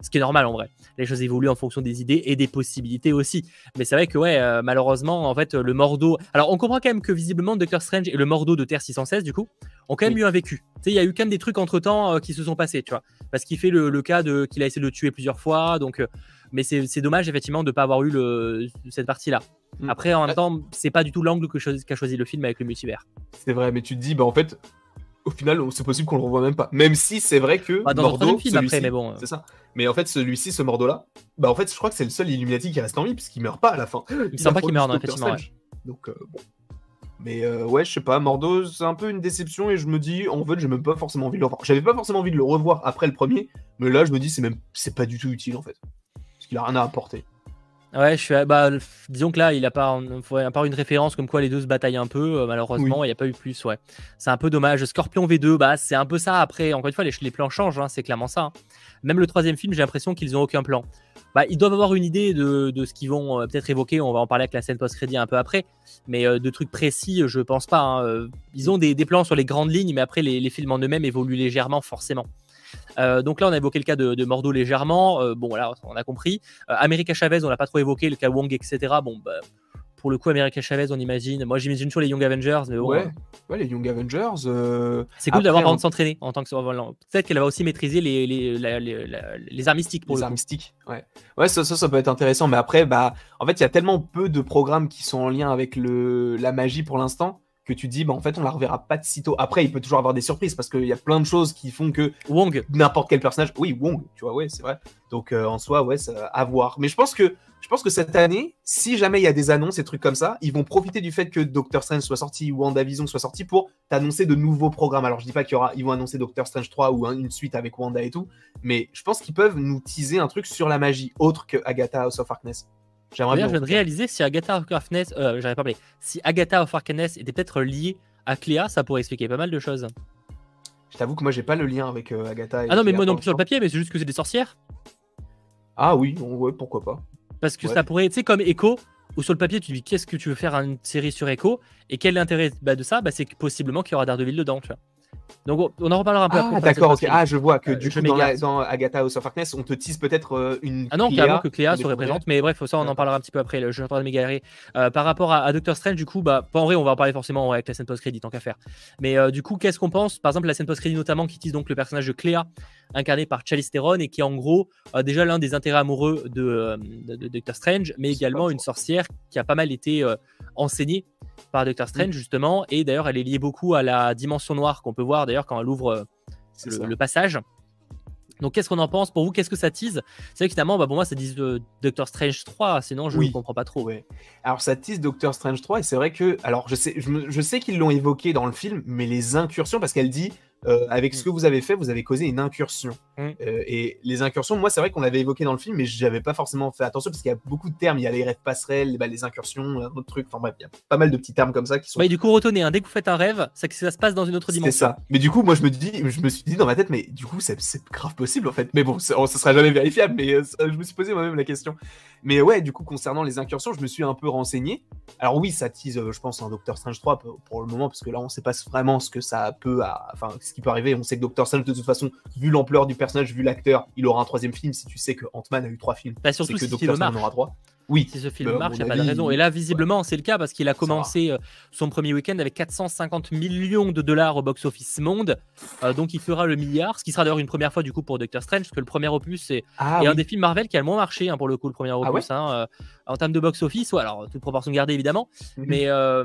Ce qui est normal en vrai. Les choses évoluent en fonction des idées et des possibilités aussi. Mais c'est vrai que, ouais, malheureusement, en fait, le Mordo. Alors, on comprend quand même que visiblement Doctor Strange et le Mordo de Terre 616, du coup, ont quand même eu un vécu. Tu sais, il y a eu quand même des trucs entre temps qui se sont passés, tu vois. Parce qu'il fait le, le cas de qu'il a essayé de le tuer plusieurs fois donc, euh, mais c'est dommage effectivement de ne pas avoir eu le, cette partie-là. Mm. Après, en même temps, c'est pas du tout l'angle qu'a choisi le film avec le multivers. C'est vrai, mais tu te dis, bah en fait, au final, c'est possible qu'on le revoie même pas. Même si c'est vrai que bah, dans Mordo, film après, mais bon. Euh. C'est ça. Mais en fait, celui-ci, ce Mordo-là, bah en fait, je crois que c'est le seul Illuminati qui reste en vie puisqu'il meurt pas à la fin. Il, semble pas qu'il meurt, effectivement. Donc euh, bon. Mais ouais, je sais pas, Mordo, c'est un peu une déception et je me dis, en fait, j'ai même pas forcément envie de le revoir. J'avais pas forcément envie de le revoir après le premier, mais là, je me dis, c'est même, c'est pas du tout utile en fait il a rien à apporter. Ouais, je suis, bah, disons que là, il a pas, à part une référence comme quoi les deux se bataillent un peu, euh, malheureusement, il n'y a pas eu plus. Ouais, c'est un peu dommage. Scorpion V2, bah, c'est un peu ça. Après, encore une fois, les, les plans changent, hein, c'est clairement ça. Hein. Même le troisième film, j'ai l'impression qu'ils n'ont aucun plan. Bah, ils doivent avoir une idée de, de ce qu'ils vont euh, peut-être évoquer. On va en parler avec la scène post-crédit un peu après, mais euh, de trucs précis, je pense pas. Hein. Ils ont des, des, plans sur les grandes lignes, mais après, les, les films en eux-mêmes évoluent légèrement, forcément. Euh, donc là, on a évoqué le cas de, Mordo légèrement. Euh, bon, voilà, on a compris. Euh, America Chavez, on l'a pas trop évoqué. Le cas Wong, etc. Bon, bah, pour le coup, America Chavez, on imagine. Moi, j'imagine sur les Young Avengers. Mais ouais. ouais, les Young Avengers. C'est cool d'avoir on... s'entraîner en tant que Peut-être qu'elle va aussi maîtriser les, les, les, arts mystiques pour les arts mystiques, ouais. Ouais, ça, ça, peut être intéressant. Mais après, bah, en fait, il y a tellement peu de programmes qui sont en lien avec le, la magie pour l'instant que tu dis, bah, en fait, on la reverra pas de sitôt. Après, il peut toujours avoir des surprises parce qu'il y a plein de choses qui font que Wong, n'importe quel personnage, oui, Wong, tu vois, ouais, c'est vrai. Donc euh, en soi, ouais, ça à voir. Mais je pense que je pense que cette année, si jamais il y a des annonces et trucs comme ça, ils vont profiter du fait que Doctor Strange soit sorti ou WandaVision soit sorti pour t'annoncer de nouveaux programmes. Alors je dis pas qu'il y aura, ils vont annoncer Doctor Strange 3 ou une suite avec Wanda et tout, mais je pense qu'ils peuvent nous teaser un truc sur la magie autre que Agatha House of Darkness. J'aimerais bien. Je viens de réaliser si Agatha of Darkness, euh, pas parlé, si Agatha of Arcaness était peut-être liée à Cléa, ça pourrait expliquer pas mal de choses. Je t'avoue que moi j'ai pas le lien avec euh, Agatha. Et ah non, mais moi non plus sur le papier, mais c'est juste que c'est des sorcières. Ah oui, ouais, pourquoi pas. Parce que ça pourrait, tu sais, comme Echo, ou sur le papier tu dis qu'est-ce que tu veux faire une série sur Echo, et quel est l'intérêt bah, de ça bah, C'est possiblement qu'il y aura Daredevil dedans, tu vois. Donc on en reparlera un peu ah, D'accord, ok. Ah, je vois que euh, du coup, dans, Agatha House of Darkness, on te tease peut-être euh, une. Ah non, carrément que Cléa se représente, mais bref, ça, on en parlera un petit peu après. Je suis en train de m'égarer. Euh, par rapport à, Doctor Strange, du coup, bah, en vrai, on va en parler forcément avec la scène post-crédit, tant qu'à faire. Mais du coup, qu'est-ce qu'on pense Par exemple, la scène post-crédit, notamment, qui tease donc le personnage de Cléa, incarné par Charlize Theron, et qui est en gros déjà l'un des intérêts amoureux de, de Doctor Strange, mais également une sorcière qui a pas mal été enseignée par Doctor Strange, mm. justement. Et d'ailleurs, elle est liée beaucoup à la dimension noire qu'on peut voir d'ailleurs quand elle ouvre euh, le, passage. Donc, qu'est-ce qu'on en pense Pour vous, qu'est-ce que ça tease? C'est vrai que finalement, bah, pour moi, ça dit euh, Doctor Strange 3, sinon je ne comprends pas trop. Ouais. Alors, ça tease Doctor Strange 3, et c'est vrai que. Alors, je sais, je sais qu'ils l'ont évoqué dans le film, mais les incursions, parce qu'elle dit euh, avec ce mm. que vous avez fait, vous avez causé une incursion. Mm. Euh, et les incursions, moi, c'est vrai qu'on l'avait évoqué dans le film, mais j'avais pas forcément fait attention parce qu'il y a beaucoup de termes. Il y a les rêves passerelles, bah, les incursions, d'autres trucs. Enfin bref, il y a pas mal de petits termes comme ça qui sont. du coup, retenez, hein, dès que vous faites un rêve, c'est que ça se passe dans une autre dimension. C'est ça. Mais du coup, moi, je me dis, je me suis dit dans ma tête, mais du coup, c'est grave possible en fait. Mais bon, ça, sera jamais vérifiable. Mais euh, je me suis posé moi-même la question. Mais ouais, du coup, concernant les incursions, je me suis un peu renseigné. Alors oui, ça tease, je pense, un Doctor Strange 3 pour, le moment, parce que là, on sait pas vraiment ce que ça peut, enfin, ce qui peut arriver. On sait que Doctor Strange, de toute façon, vu l'ampleur du personnage, vu l'acteur, il aura un troisième film. Si tu sais que Ant-Man a eu trois films, bah, surtout que si Doctor Strange en aura trois. Oui. Si ce film Bah, à marche, il n'y a pas de raison. Et là, visiblement, c'est le cas parce qu'il a commencé euh, son premier week-end avec 450 millions de dollars au box-office monde. Euh, donc, il fera le milliard, ce qui sera d'ailleurs une première fois du coup pour Doctor Strange, parce que le premier opus c'est Ah, et un des films Marvel qui a le moins marché hein, pour le coup, le premier ouais opus. hein, euh, en termes de box-office, ouais, alors toute proportion gardée évidemment, Mhm. mais euh,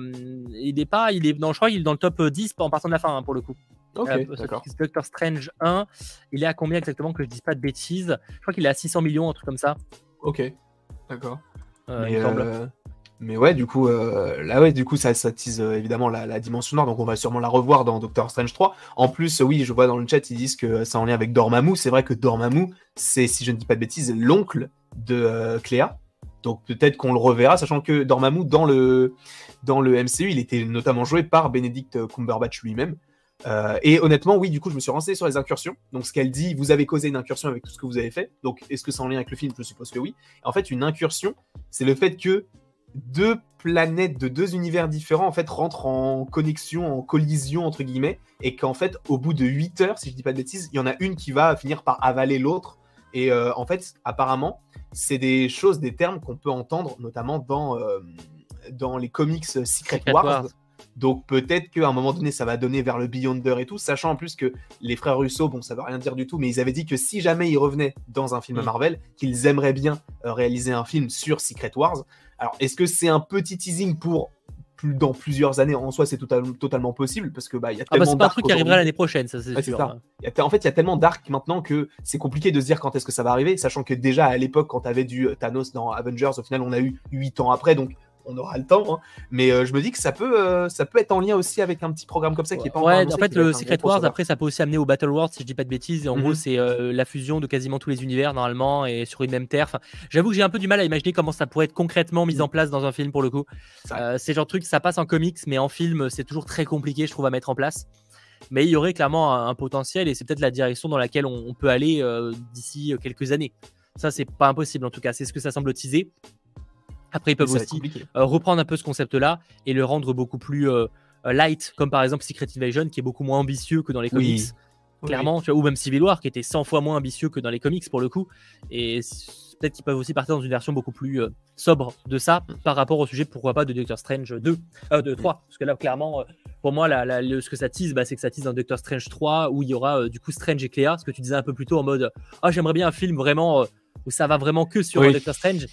il est pas, il est, non, je crois qu'il est dans le top 10 en partant de la fin hein, pour le coup. Ok, Euh, d'accord. Doctor Strange 1, il est à combien exactement que je dise pas de bêtises? Je crois qu'il est à 600 millions, un truc comme ça. Ok, d'accord. euh, mais, euh, mais ouais, du coup, euh, là, ouais, du coup, ça, ça tease évidemment la, la dimension nord, donc on va sûrement la revoir dans Doctor Strange 3. En plus, oui, je vois dans le chat, ils disent que c'est en lien avec Dormammu. C'est vrai que Dormammu, c'est, si je ne dis pas de bêtises, l'oncle de Cléa. Donc peut-être qu'on le reverra, sachant que Dormammu, dans le, dans le MCU, il était notamment joué par Benedict Cumberbatch lui-même. Euh, et honnêtement, oui, du coup, je me suis renseigné sur les incursions. Donc, ce qu'elle dit, vous avez causé une incursion avec tout ce que vous avez fait. Donc, est-ce que c'est en lien avec le film? Je suppose que oui. En fait, une incursion, c'est le fait que deux planètes de deux univers différents en fait rentrent en connexion, en collision entre guillemets, et qu'en fait, au bout de 8 heures, si je dis pas de bêtises, il y en a une qui va finir par avaler l'autre. Et euh, en fait, apparemment, c'est des choses, des termes qu'on peut entendre, notamment dans, euh, dans les comics Secret, Secret Wars. Wars. Donc peut-être qu'à un moment donné, ça va donner vers le Beyonder et tout, sachant en plus que les frères Russo, bon, ça veut rien dire du tout, mais ils avaient dit que si jamais ils revenaient dans un film Mm. Marvel, qu'ils aimeraient bien euh, réaliser un film sur Secret Wars. Alors, est-ce que c'est un petit teasing pour plus, dans plusieurs années En soi, c'est total- totalement possible parce que bah, il y a Ah bah, tellement c'est pas un truc qui arrivera l'année prochaine, ça c'est sûr. ça. A en fait, il y a tellement d'arcs maintenant que c'est compliqué de se dire quand est-ce que ça va arriver, sachant que déjà à l'époque, quand tu avais du euh, Thanos dans Avengers, au final, on a eu 8 ans après, donc on aura le temps. hein. Mais euh, je me dis que ça peut, euh, ça peut être en lien aussi avec un petit programme comme ça qui est pas Ouais, annoncé, en fait, le Secret Wars, après, ça peut aussi amener au Battle World, si je dis pas de bêtises. Et en Mhm. gros, c'est euh, la fusion de quasiment tous les univers, normalement, et sur une même terre. Enfin, J'avoue que j'ai un peu du mal à imaginer comment ça pourrait être concrètement mis Mhm. en place dans un film, pour le coup. C'est genre de truc, ça passe en comics, mais en film, c'est toujours très compliqué, je trouve, à mettre en place. Mais il y aurait clairement un, un potentiel, et c'est peut-être la direction dans laquelle on, on peut aller d'ici quelques années. Ça, c'est pas impossible, en tout cas. C'est ce que ça semble teaser. Après, ils peuvent aussi euh, reprendre un peu ce concept-là et le rendre beaucoup plus euh, light, comme par exemple Secret Invasion, qui est beaucoup moins ambitieux que dans les comics, Oui. clairement, tu vois, ou même Civil War, qui était 100 fois moins ambitieux que dans les comics pour le coup. Et peut-être qu'ils peuvent aussi partir dans une version beaucoup plus euh, sobre de ça par rapport au sujet, pourquoi pas, de Doctor Strange 2, euh, de 3. Parce que là, clairement, euh, pour moi, la- la- le- ce que ça tease, bah, c'est que ça tease dans Doctor Strange 3, où il y aura du coup Strange et Cléa, ce que tu disais un peu plus tôt en mode Ah, j'aimerais bien un film vraiment où ça va vraiment que sur Oui. Doctor Strange.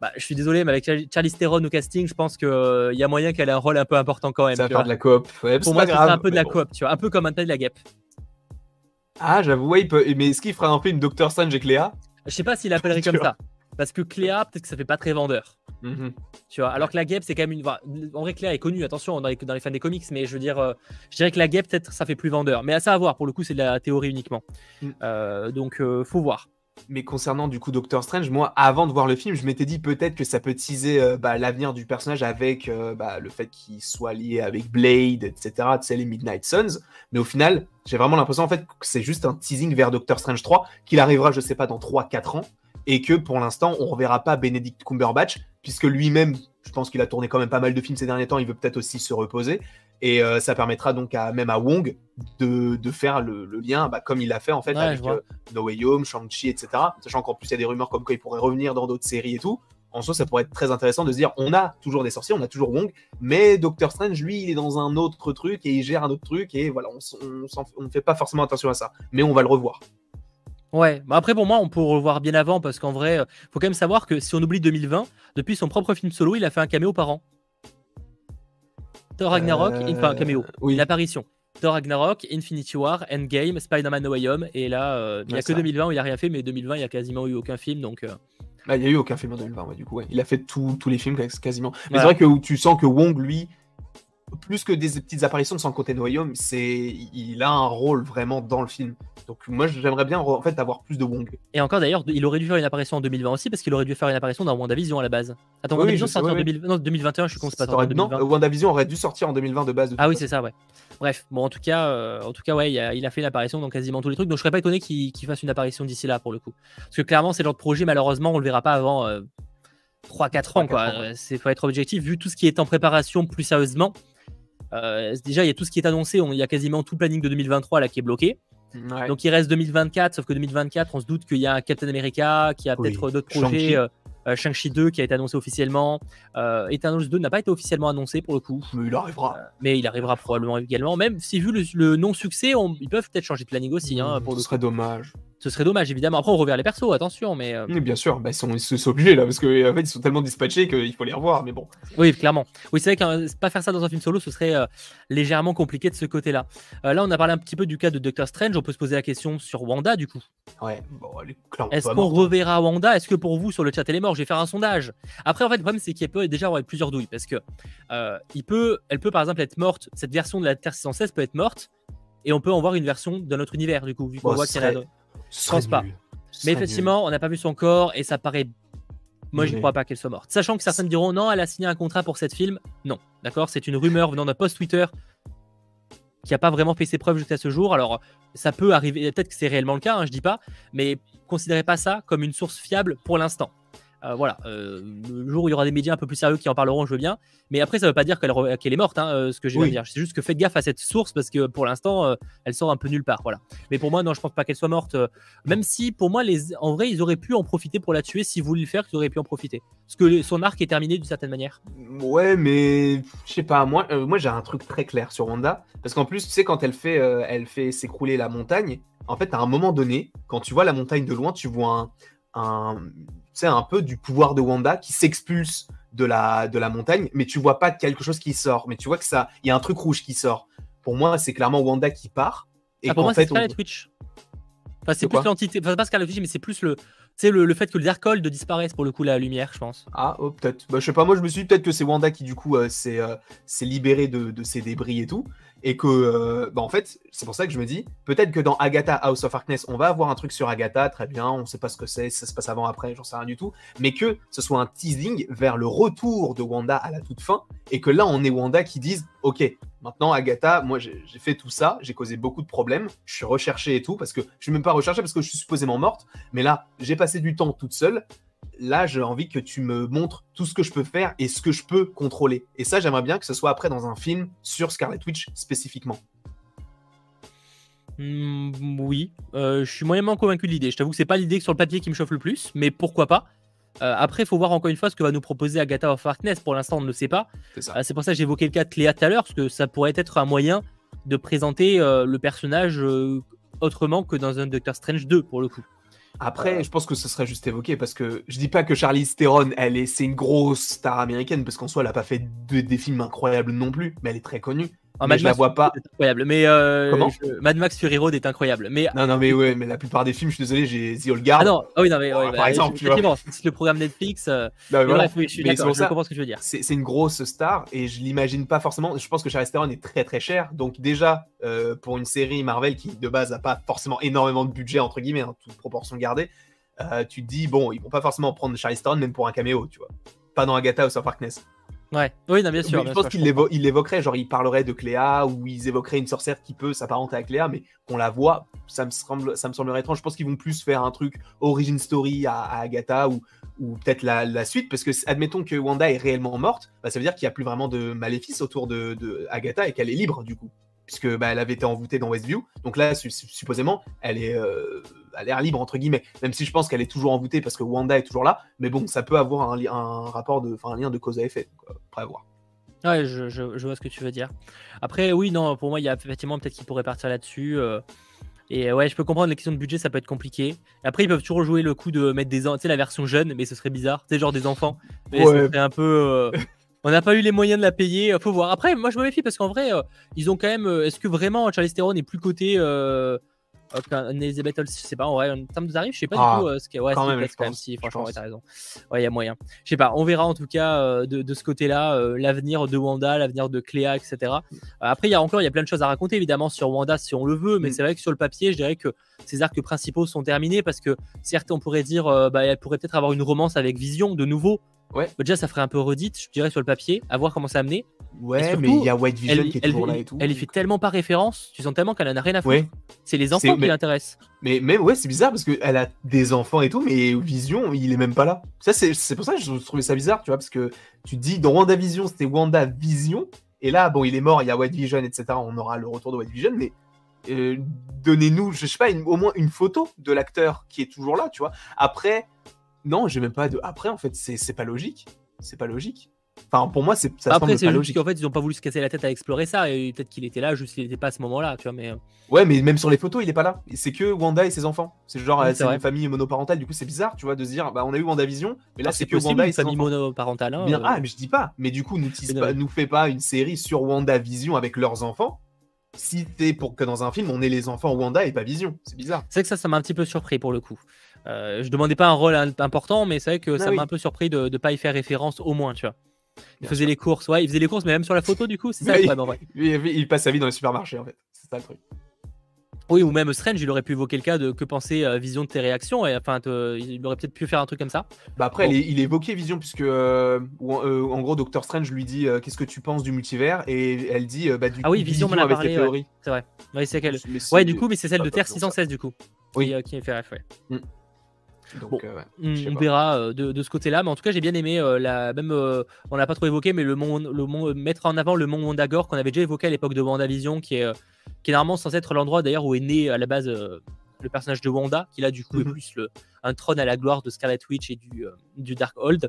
Bah, je suis désolé, mais avec Char- Charlize Theron au casting, je pense qu'il y a moyen qu'elle ait un rôle un peu important quand même. Ça va faire de la coop. Ouais, Pour moi, grave, un peu de la bon. coop, tu vois, un peu comme Ant la Guêpe. Ah, j'avoue, ouais, il peut... mais est-ce qu'il fera un film Doctor Strange et Cléa? Je sais pas s'il l'appellerait comme ça. Parce que Cléa, peut-être que ça fait pas très vendeur. Mhm. Tu vois, alors que la guêpe, c'est quand même une. enfin, En vrai, Cléa est connue, attention, dans les, dans les fans des comics, mais je veux dire, euh, je dirais que la guêpe, peut-être, ça fait plus vendeur. Mais à ça à voir, pour le coup, c'est de la théorie uniquement. Mm. Euh, donc, euh, faut voir. Mais concernant du coup Doctor Strange, moi, avant de voir le film, je m'étais dit peut-être que ça peut teaser euh, bah, l'avenir du personnage avec euh, bah, le fait qu'il soit lié avec Blade, etc. Tu sais, les Midnight Suns. Mais au final, j'ai vraiment l'impression en fait que c'est juste un teasing vers Doctor Strange 3, qu'il arrivera, je sais pas, dans 3-4 ans. Et que pour l'instant, on reverra pas Benedict Cumberbatch, puisque lui-même, je pense qu'il a tourné quand même pas mal de films ces derniers temps, il veut peut-être aussi se reposer. Et euh, ça permettra donc à, même à Wong de, de faire le, le lien, bah, comme il l'a fait en fait Ouais, avec euh, No Way Home, Shang-Chi, etc. Sachant qu'en plus, il y a des rumeurs comme quoi il pourrait revenir dans d'autres séries et tout. En soi, ça pourrait être très intéressant de se dire on a toujours des sorciers, on a toujours Wong, mais Doctor Strange, lui, il est dans un autre truc et il gère un autre truc et voilà, on, ne fait pas forcément attention à ça. Mais on va le revoir. Ouais, bah après, pour moi, on peut le revoir bien avant, parce qu'en vrai, euh, faut quand même savoir que si on oublie 2020, depuis son propre film solo, il a fait un caméo par an. Thor Ragnarok, Euh, enfin, un caméo, Oui. une apparition. Thor Ragnarok, Infinity War, Endgame, Spider-Man No Way Home, et là, euh, il n'y a que c'est vrai. 2020 où il a rien fait, mais 2020, il n'y a quasiment eu aucun film, donc. euh, Bah, il n'y a eu aucun film en 2020, ouais, du coup, ouais. Il a fait tout- tous les films quasiment. Mais Voilà. c'est vrai que tu sens que Wong, lui, plus que des petites apparitions sans compter No Way Home, c'est il a un rôle vraiment dans le film. Donc moi j'aimerais bien en fait avoir plus de Wong. Et encore d'ailleurs, il aurait dû faire une apparition en 2020 aussi, parce qu'il aurait dû faire une apparition dans WandaVision à la base. Attends, Oui, WandaVision sorti en ouais, 2000 non, 2021, je suis con, c'est pas sorti en aurait- non, 2020. WandaVision aurait dû sortir en 2020 de base. de Ah oui, c'est ça, ouais. Bref, bon, en tout cas, euh, en tout cas, ouais, il a, il a fait une apparition dans quasiment tous les trucs, donc je serais pas étonné qu'il fasse une apparition d'ici là pour le coup. Parce que clairement, c'est le genre de projet, malheureusement, on le verra pas avant euh, 3-4 ans, 3-4 quoi. C'est faut être objectif, vu tout ce qui est en préparation plus sérieusement. Euh, déjà, il y a tout ce qui est annoncé, on- il y a quasiment tout le planning de 2023 là qui est bloqué. Ouais. Donc il reste 2024, sauf que 2024, on se doute qu'il y a un Captain America, qu'il y a Oui. peut-être d'autres Shang-Chi. projets. euh, Shang-Chi 2 qui a été annoncé officiellement. Eternals 2 n'a pas été officiellement annoncé pour le coup. Mais il arrivera. mais il arrivera probablement également. Même si vu le, non-succès, ils peuvent peut-être changer de planning aussi. Hein, pour ce serait dommage. Ce serait dommage, évidemment. Après, on revient les persos, attention, mais. Euh, bien sûr, bah, ils, sont, ils sont obligés là, parce qu'en en fait, ils sont tellement dispatchés qu'il faut les revoir, mais bon. Oui, clairement. Oui, c'est vrai que pas faire ça dans un film solo, ce serait euh, légèrement compliqué de ce côté-là. Euh, là, on a parlé un petit peu du cas de Doctor Strange. On peut se poser la question sur Wanda, du coup. Ouais, bon, Est-ce qu'on reverra Wanda? Est-ce que pour vous, sur le chat, elle est morte? Je vais faire un sondage. Après, en fait, le problème, c'est qu'il peut déjà avoir plusieurs douilles, parce que il peut, elle peut par exemple être morte. Cette version de la Terre 616 peut être morte, et on peut en voir une version de notre univers, du coup, vu qu'on voit qu'il y a. Je pense pas. Mais effectivement, on n'a pas vu son corps et ça paraît. Moi, je ne crois pas qu'elle soit morte. Sachant que certains diront non, elle a signé un contrat pour cette film. Non, d'accord? C'est une rumeur venant d'un post Twitter qui n'a pas vraiment fait ses preuves jusqu'à ce jour. Alors, ça peut arriver, peut-être que c'est réellement le cas, hein, je dis pas, mais considérez pas ça comme une source fiable pour l'instant. Euh, voilà, euh, le jour où il y aura des médias un peu plus sérieux qui en parleront, je veux bien. Mais après, ça ne veut pas dire qu'elle est morte, hein, euh, ce que je vais dire. C'est juste que faites gaffe à cette source parce que pour l'instant, elle sort un peu nulle part. Voilà. Mais pour moi, non, je pense pas qu'elle soit morte. même si, pour moi, les... en vrai, ils auraient pu en profiter pour la tuer. Si vous voulez le faire, ils auraient pu en profiter. Parce que son arc est terminé d'une certaine manière. Ouais, mais je sais pas. Moi, moi j'ai un truc très clair sur Wanda. Parce qu'en plus, tu sais, quand elle fait, elle fait s'écrouler la montagne, en fait, à un moment donné, quand tu vois la montagne de loin, tu vois un un, un peu du pouvoir de Wanda qui s'expulse de la, de la montagne, mais tu vois pas quelque chose qui sort, mais tu vois que ça, il y a un truc rouge qui sort. Pour moi, c'est clairement Wanda qui part. Et ah, pour moi, c'est Scarlet Witch. Enfin, c'est plus l'entité, enfin, pas Scarlet Witch, mais c'est plus le, c'est le, fait que les Darkhold disparaissent pour le coup la lumière, je pense. Ah, oh, peut-être. Bah, je sais pas, moi je me suis dit peut-être que c'est Wanda qui du coup euh, euh, s'est libéré de, de, ces débris et tout et que, euh, bah, en fait, c'est pour ça que je me dis, peut-être que dans Agatha House of Darkness, on va avoir un truc sur Agatha, très bien, on sait pas ce que c'est, ça se passe avant, après, j'en sais rien du tout, mais que ce soit un teasing vers le retour de Wanda à la toute fin, et que là, on est Wanda qui dise, ok, maintenant Agatha, moi j'ai fait tout ça, j'ai causé beaucoup de problèmes, je suis recherché et tout, parce que je suis même pas recherché parce que je suis supposément morte, mais là, j'ai passé du temps toute seule, là, j'ai envie que tu me montres tout ce que je peux faire et ce que je peux contrôler. Et ça, j'aimerais bien que ce soit après dans un film sur Scarlet Witch spécifiquement. Hmm, oui, euh, je suis moyennement convaincu de l'idée. Je t'avoue que c'est pas l'idée sur le papier qui me chauffe le plus, mais pourquoi pas euh, Après, il faut voir encore une fois ce que va nous proposer Agatha of Harkness. Pour l'instant, on ne le sait pas. C'est euh, pour ça que évoqué le cas de Cléa tout à l'heure, parce que ça pourrait être un moyen de présenter le personnage autrement que dans un Doctor Strange 2, pour le coup. Après, je pense que ce serait juste évoqué parce que je dis pas que Charlize Theron, elle est, c'est une grosse star américaine parce qu'en soi, elle a pas fait des films incroyables non plus, mais elle est très connue. Mais je la vois pas. incroyable. Mais euh, Comment Mad Max Fury Road est incroyable. Mais non, non, mais ouais, mais la plupart des films, je suis désolé, j'ai The Old Guard. Ah non, ah oui, non, mais ouais, par bah, exemple, tu vois. C'est le programme Netflix. Euh... Voilà. bref, je suis. Je comprends ce que je veux dire. C'est une grosse star et je l'imagine pas forcément. Je pense que Charlize Theron est très très cher. Donc déjà euh, pour une série Marvel qui de base a pas forcément énormément de budget entre guillemets, hein, toute proportion gardée. Tu te dis, bon, ils vont pas forcément prendre Charlize Theron, même pour un caméo, tu vois. Pas dans Agatha ou sur Darkness. Ouais, oui, non, bien sûr. je pense qu'ils l'évoqueraient, genre ils parleraient de Cléa ou ils évoqueraient une sorcière qui peut s'apparenter à Cléa, mais qu'on la voit, ça me, semble, ça me semblerait étrange. Je pense qu'ils vont plus faire un truc origin story à, Agatha ou, ou peut-être la, suite, parce que admettons que Wanda est réellement morte, bah, ça veut dire qu'il n'y a plus vraiment de maléfice autour de, de Agatha et qu'elle est libre du coup puisque bah, elle avait été envoûtée dans Westview. Donc là, supposément, elle est euh, à l'air libre entre guillemets. Même si je pense qu'elle est toujours envoûtée parce que Wanda est toujours là. Mais bon, ça peut avoir un, un rapport de, un lien de cause à effet. Donc, euh, après voir. Ouais, je, je, vois ce que tu veux dire. Après, oui, non, pour moi, il y a effectivement peut-être qu'il pourrait partir là-dessus. Euh, et ouais, je peux comprendre les questions de budget, ça peut être compliqué. Après, ils peuvent toujours jouer le coup de mettre des, tu sais, la version jeune, mais ce serait bizarre, tu sais, genre des enfants. Mais ouais. un peu. On n'a pas eu les moyens de la payer, faut voir. Après, moi je me méfie parce qu'en vrai, euh, ils ont quand même. Euh, est-ce que vraiment Charlie Theron est plus coté euh, Elizabeth Je sais pas, en vrai, termes de tarifs, je sais pas du ah, tout euh, ce qui Ouais, quand même, quand même, si, franchement, ouais, t'as raison. Ouais, il y a moyen. Je sais pas, on verra en tout cas de, de, ce côté-là l'avenir de Wanda, l'avenir de Cléa, etc. après, il y a encore, il y a plein de choses à raconter évidemment sur Wanda si on le veut, mais mm. c'est vrai que sur le papier, je dirais que ses arcs principaux sont terminés parce que certes, on pourrait dire, bah, elle pourrait peut-être avoir une romance avec Vision de nouveau. Ouais. Bah, déjà, ça ferait un peu redite, je dirais, sur le papier, à voir comment ça amener. Ouais, mais il y a White Vision qui est toujours là et tout. Elle y fait tellement pas référence, tu sens tellement qu'elle en a rien à foutre. C'est les enfants qui l'intéressent. Mais même, ouais, c'est bizarre parce qu'elle a des enfants et tout, mais Vision, il est même pas là. Ça, c'est pour ça que je trouvais ça bizarre, tu vois, parce que tu dis, dans Wanda Vision, c'était Wanda Vision, et là, bon, il est mort, il y a White Vision, etc. On aura le retour de White Vision, mais euh, donnez-nous, je sais pas, au moins une photo de l'acteur qui est toujours là, tu vois. Après, Non, j'ai même pas de. Après, en fait, c'est pas logique. C'est pas logique. Enfin, pour moi, c'est ça Après, semble c'est logique. En fait, ils ont pas voulu se casser la tête à explorer ça. Et peut-être qu'il était là, juste qu'il était pas à ce moment-là, tu vois. Mais euh, Ouais, mais même sur les photos, il est pas là. C'est que Wanda et ses enfants. C'est genre, Oui, euh, c'est une famille monoparentale. Du coup, c'est bizarre, tu vois, de se dire, bah, on a eu WandaVision, mais là, alors, c'est que Wanda et ses famille enfants. monoparentale. hein, Bien, euh, ah, mais je dis pas. Mais du coup, pas, nous fait pas une série sur WandaVision avec leurs enfants. Si c'est pour que dans un film, on ait les enfants Wanda et pas Vision. C'est bizarre. C'est que ça, ça m'a un petit peu surpris pour le coup. Euh, je demandais pas un rôle im- important, mais c'est vrai que Ah ça oui. m'a un peu surpris de ne pas y faire référence au moins, tu vois. Il Bien faisait sûr. les courses, ouais, il faisait les courses, mais même sur la photo, du coup, c'est ça Oui. le problème en vrai. Il, passe sa vie dans les supermarchés, en fait. C'est ça le truc. Oui, ou même Strange, il aurait pu évoquer le cas de que penser euh, Vision de tes réactions, et enfin, te- il aurait peut-être pu faire un truc comme ça. Bah après, Bon. il, est, il est évoqué Vision, puisque euh, en, euh, en gros, Doctor Strange lui dit Qu'est-ce que tu penses du multivers? Et elle dit Bah, du Ah coup, oui, Vision a avec parlé. C'est vrai. Ouais, c'est quelle Ouais, du coup, mais c'est celle de Terre plus long que ça. 616, du coup. Oui. Qui, euh, qui fait ref, ouais. Donc, Bon. euh, ouais. On, verra euh, de, de ce côté-là, mais en tout cas, j'ai bien aimé euh, la même. on l'a pas trop évoqué, mais le mont, le mont, mettre en avant le mont Wondagore qu'on avait déjà évoqué à l'époque de WandaVision, qui est, qui est normalement censé être l'endroit d'ailleurs où est né à la base le personnage de Wanda, qui là du coup est Mhm. plus le, un trône à la gloire de Scarlet Witch et du, du Darkhold.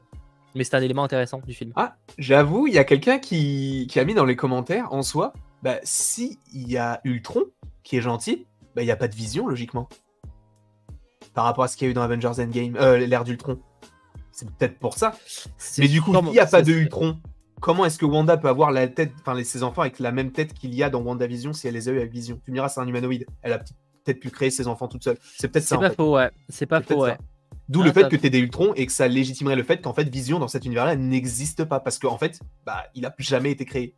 Mais c'est un élément intéressant du film. Ah, j'avoue, il y a quelqu'un qui, qui a mis dans les commentaires en soi Bah, si il y a Ultron qui est gentil, bah, il n'y a pas de vision, logiquement. Par rapport à ce qu'il y a eu dans Avengers Endgame, euh, l'ère d'Ultron. C'est peut-être pour ça. C'est Mais du coup, s'il n'y a pas de Ultron, comment est-ce que Wanda peut avoir la tête, enfin ses enfants avec la même tête qu'il y a dans WandaVision si elle les a eu avec Vision? Tu me diras, c'est un humanoïde. Elle a peut-être pu créer ses enfants toute seule. C'est peut-être C'est ça. en pas fait. faux, ouais. C'est pas C'est faux, ouais. ça. D'où Ah, le fait ça- que tu aies des Ultrons et que ça légitimerait le fait qu'en fait Vision dans cet univers-là n'existe pas parce qu'en fait, bah, il a jamais été créé.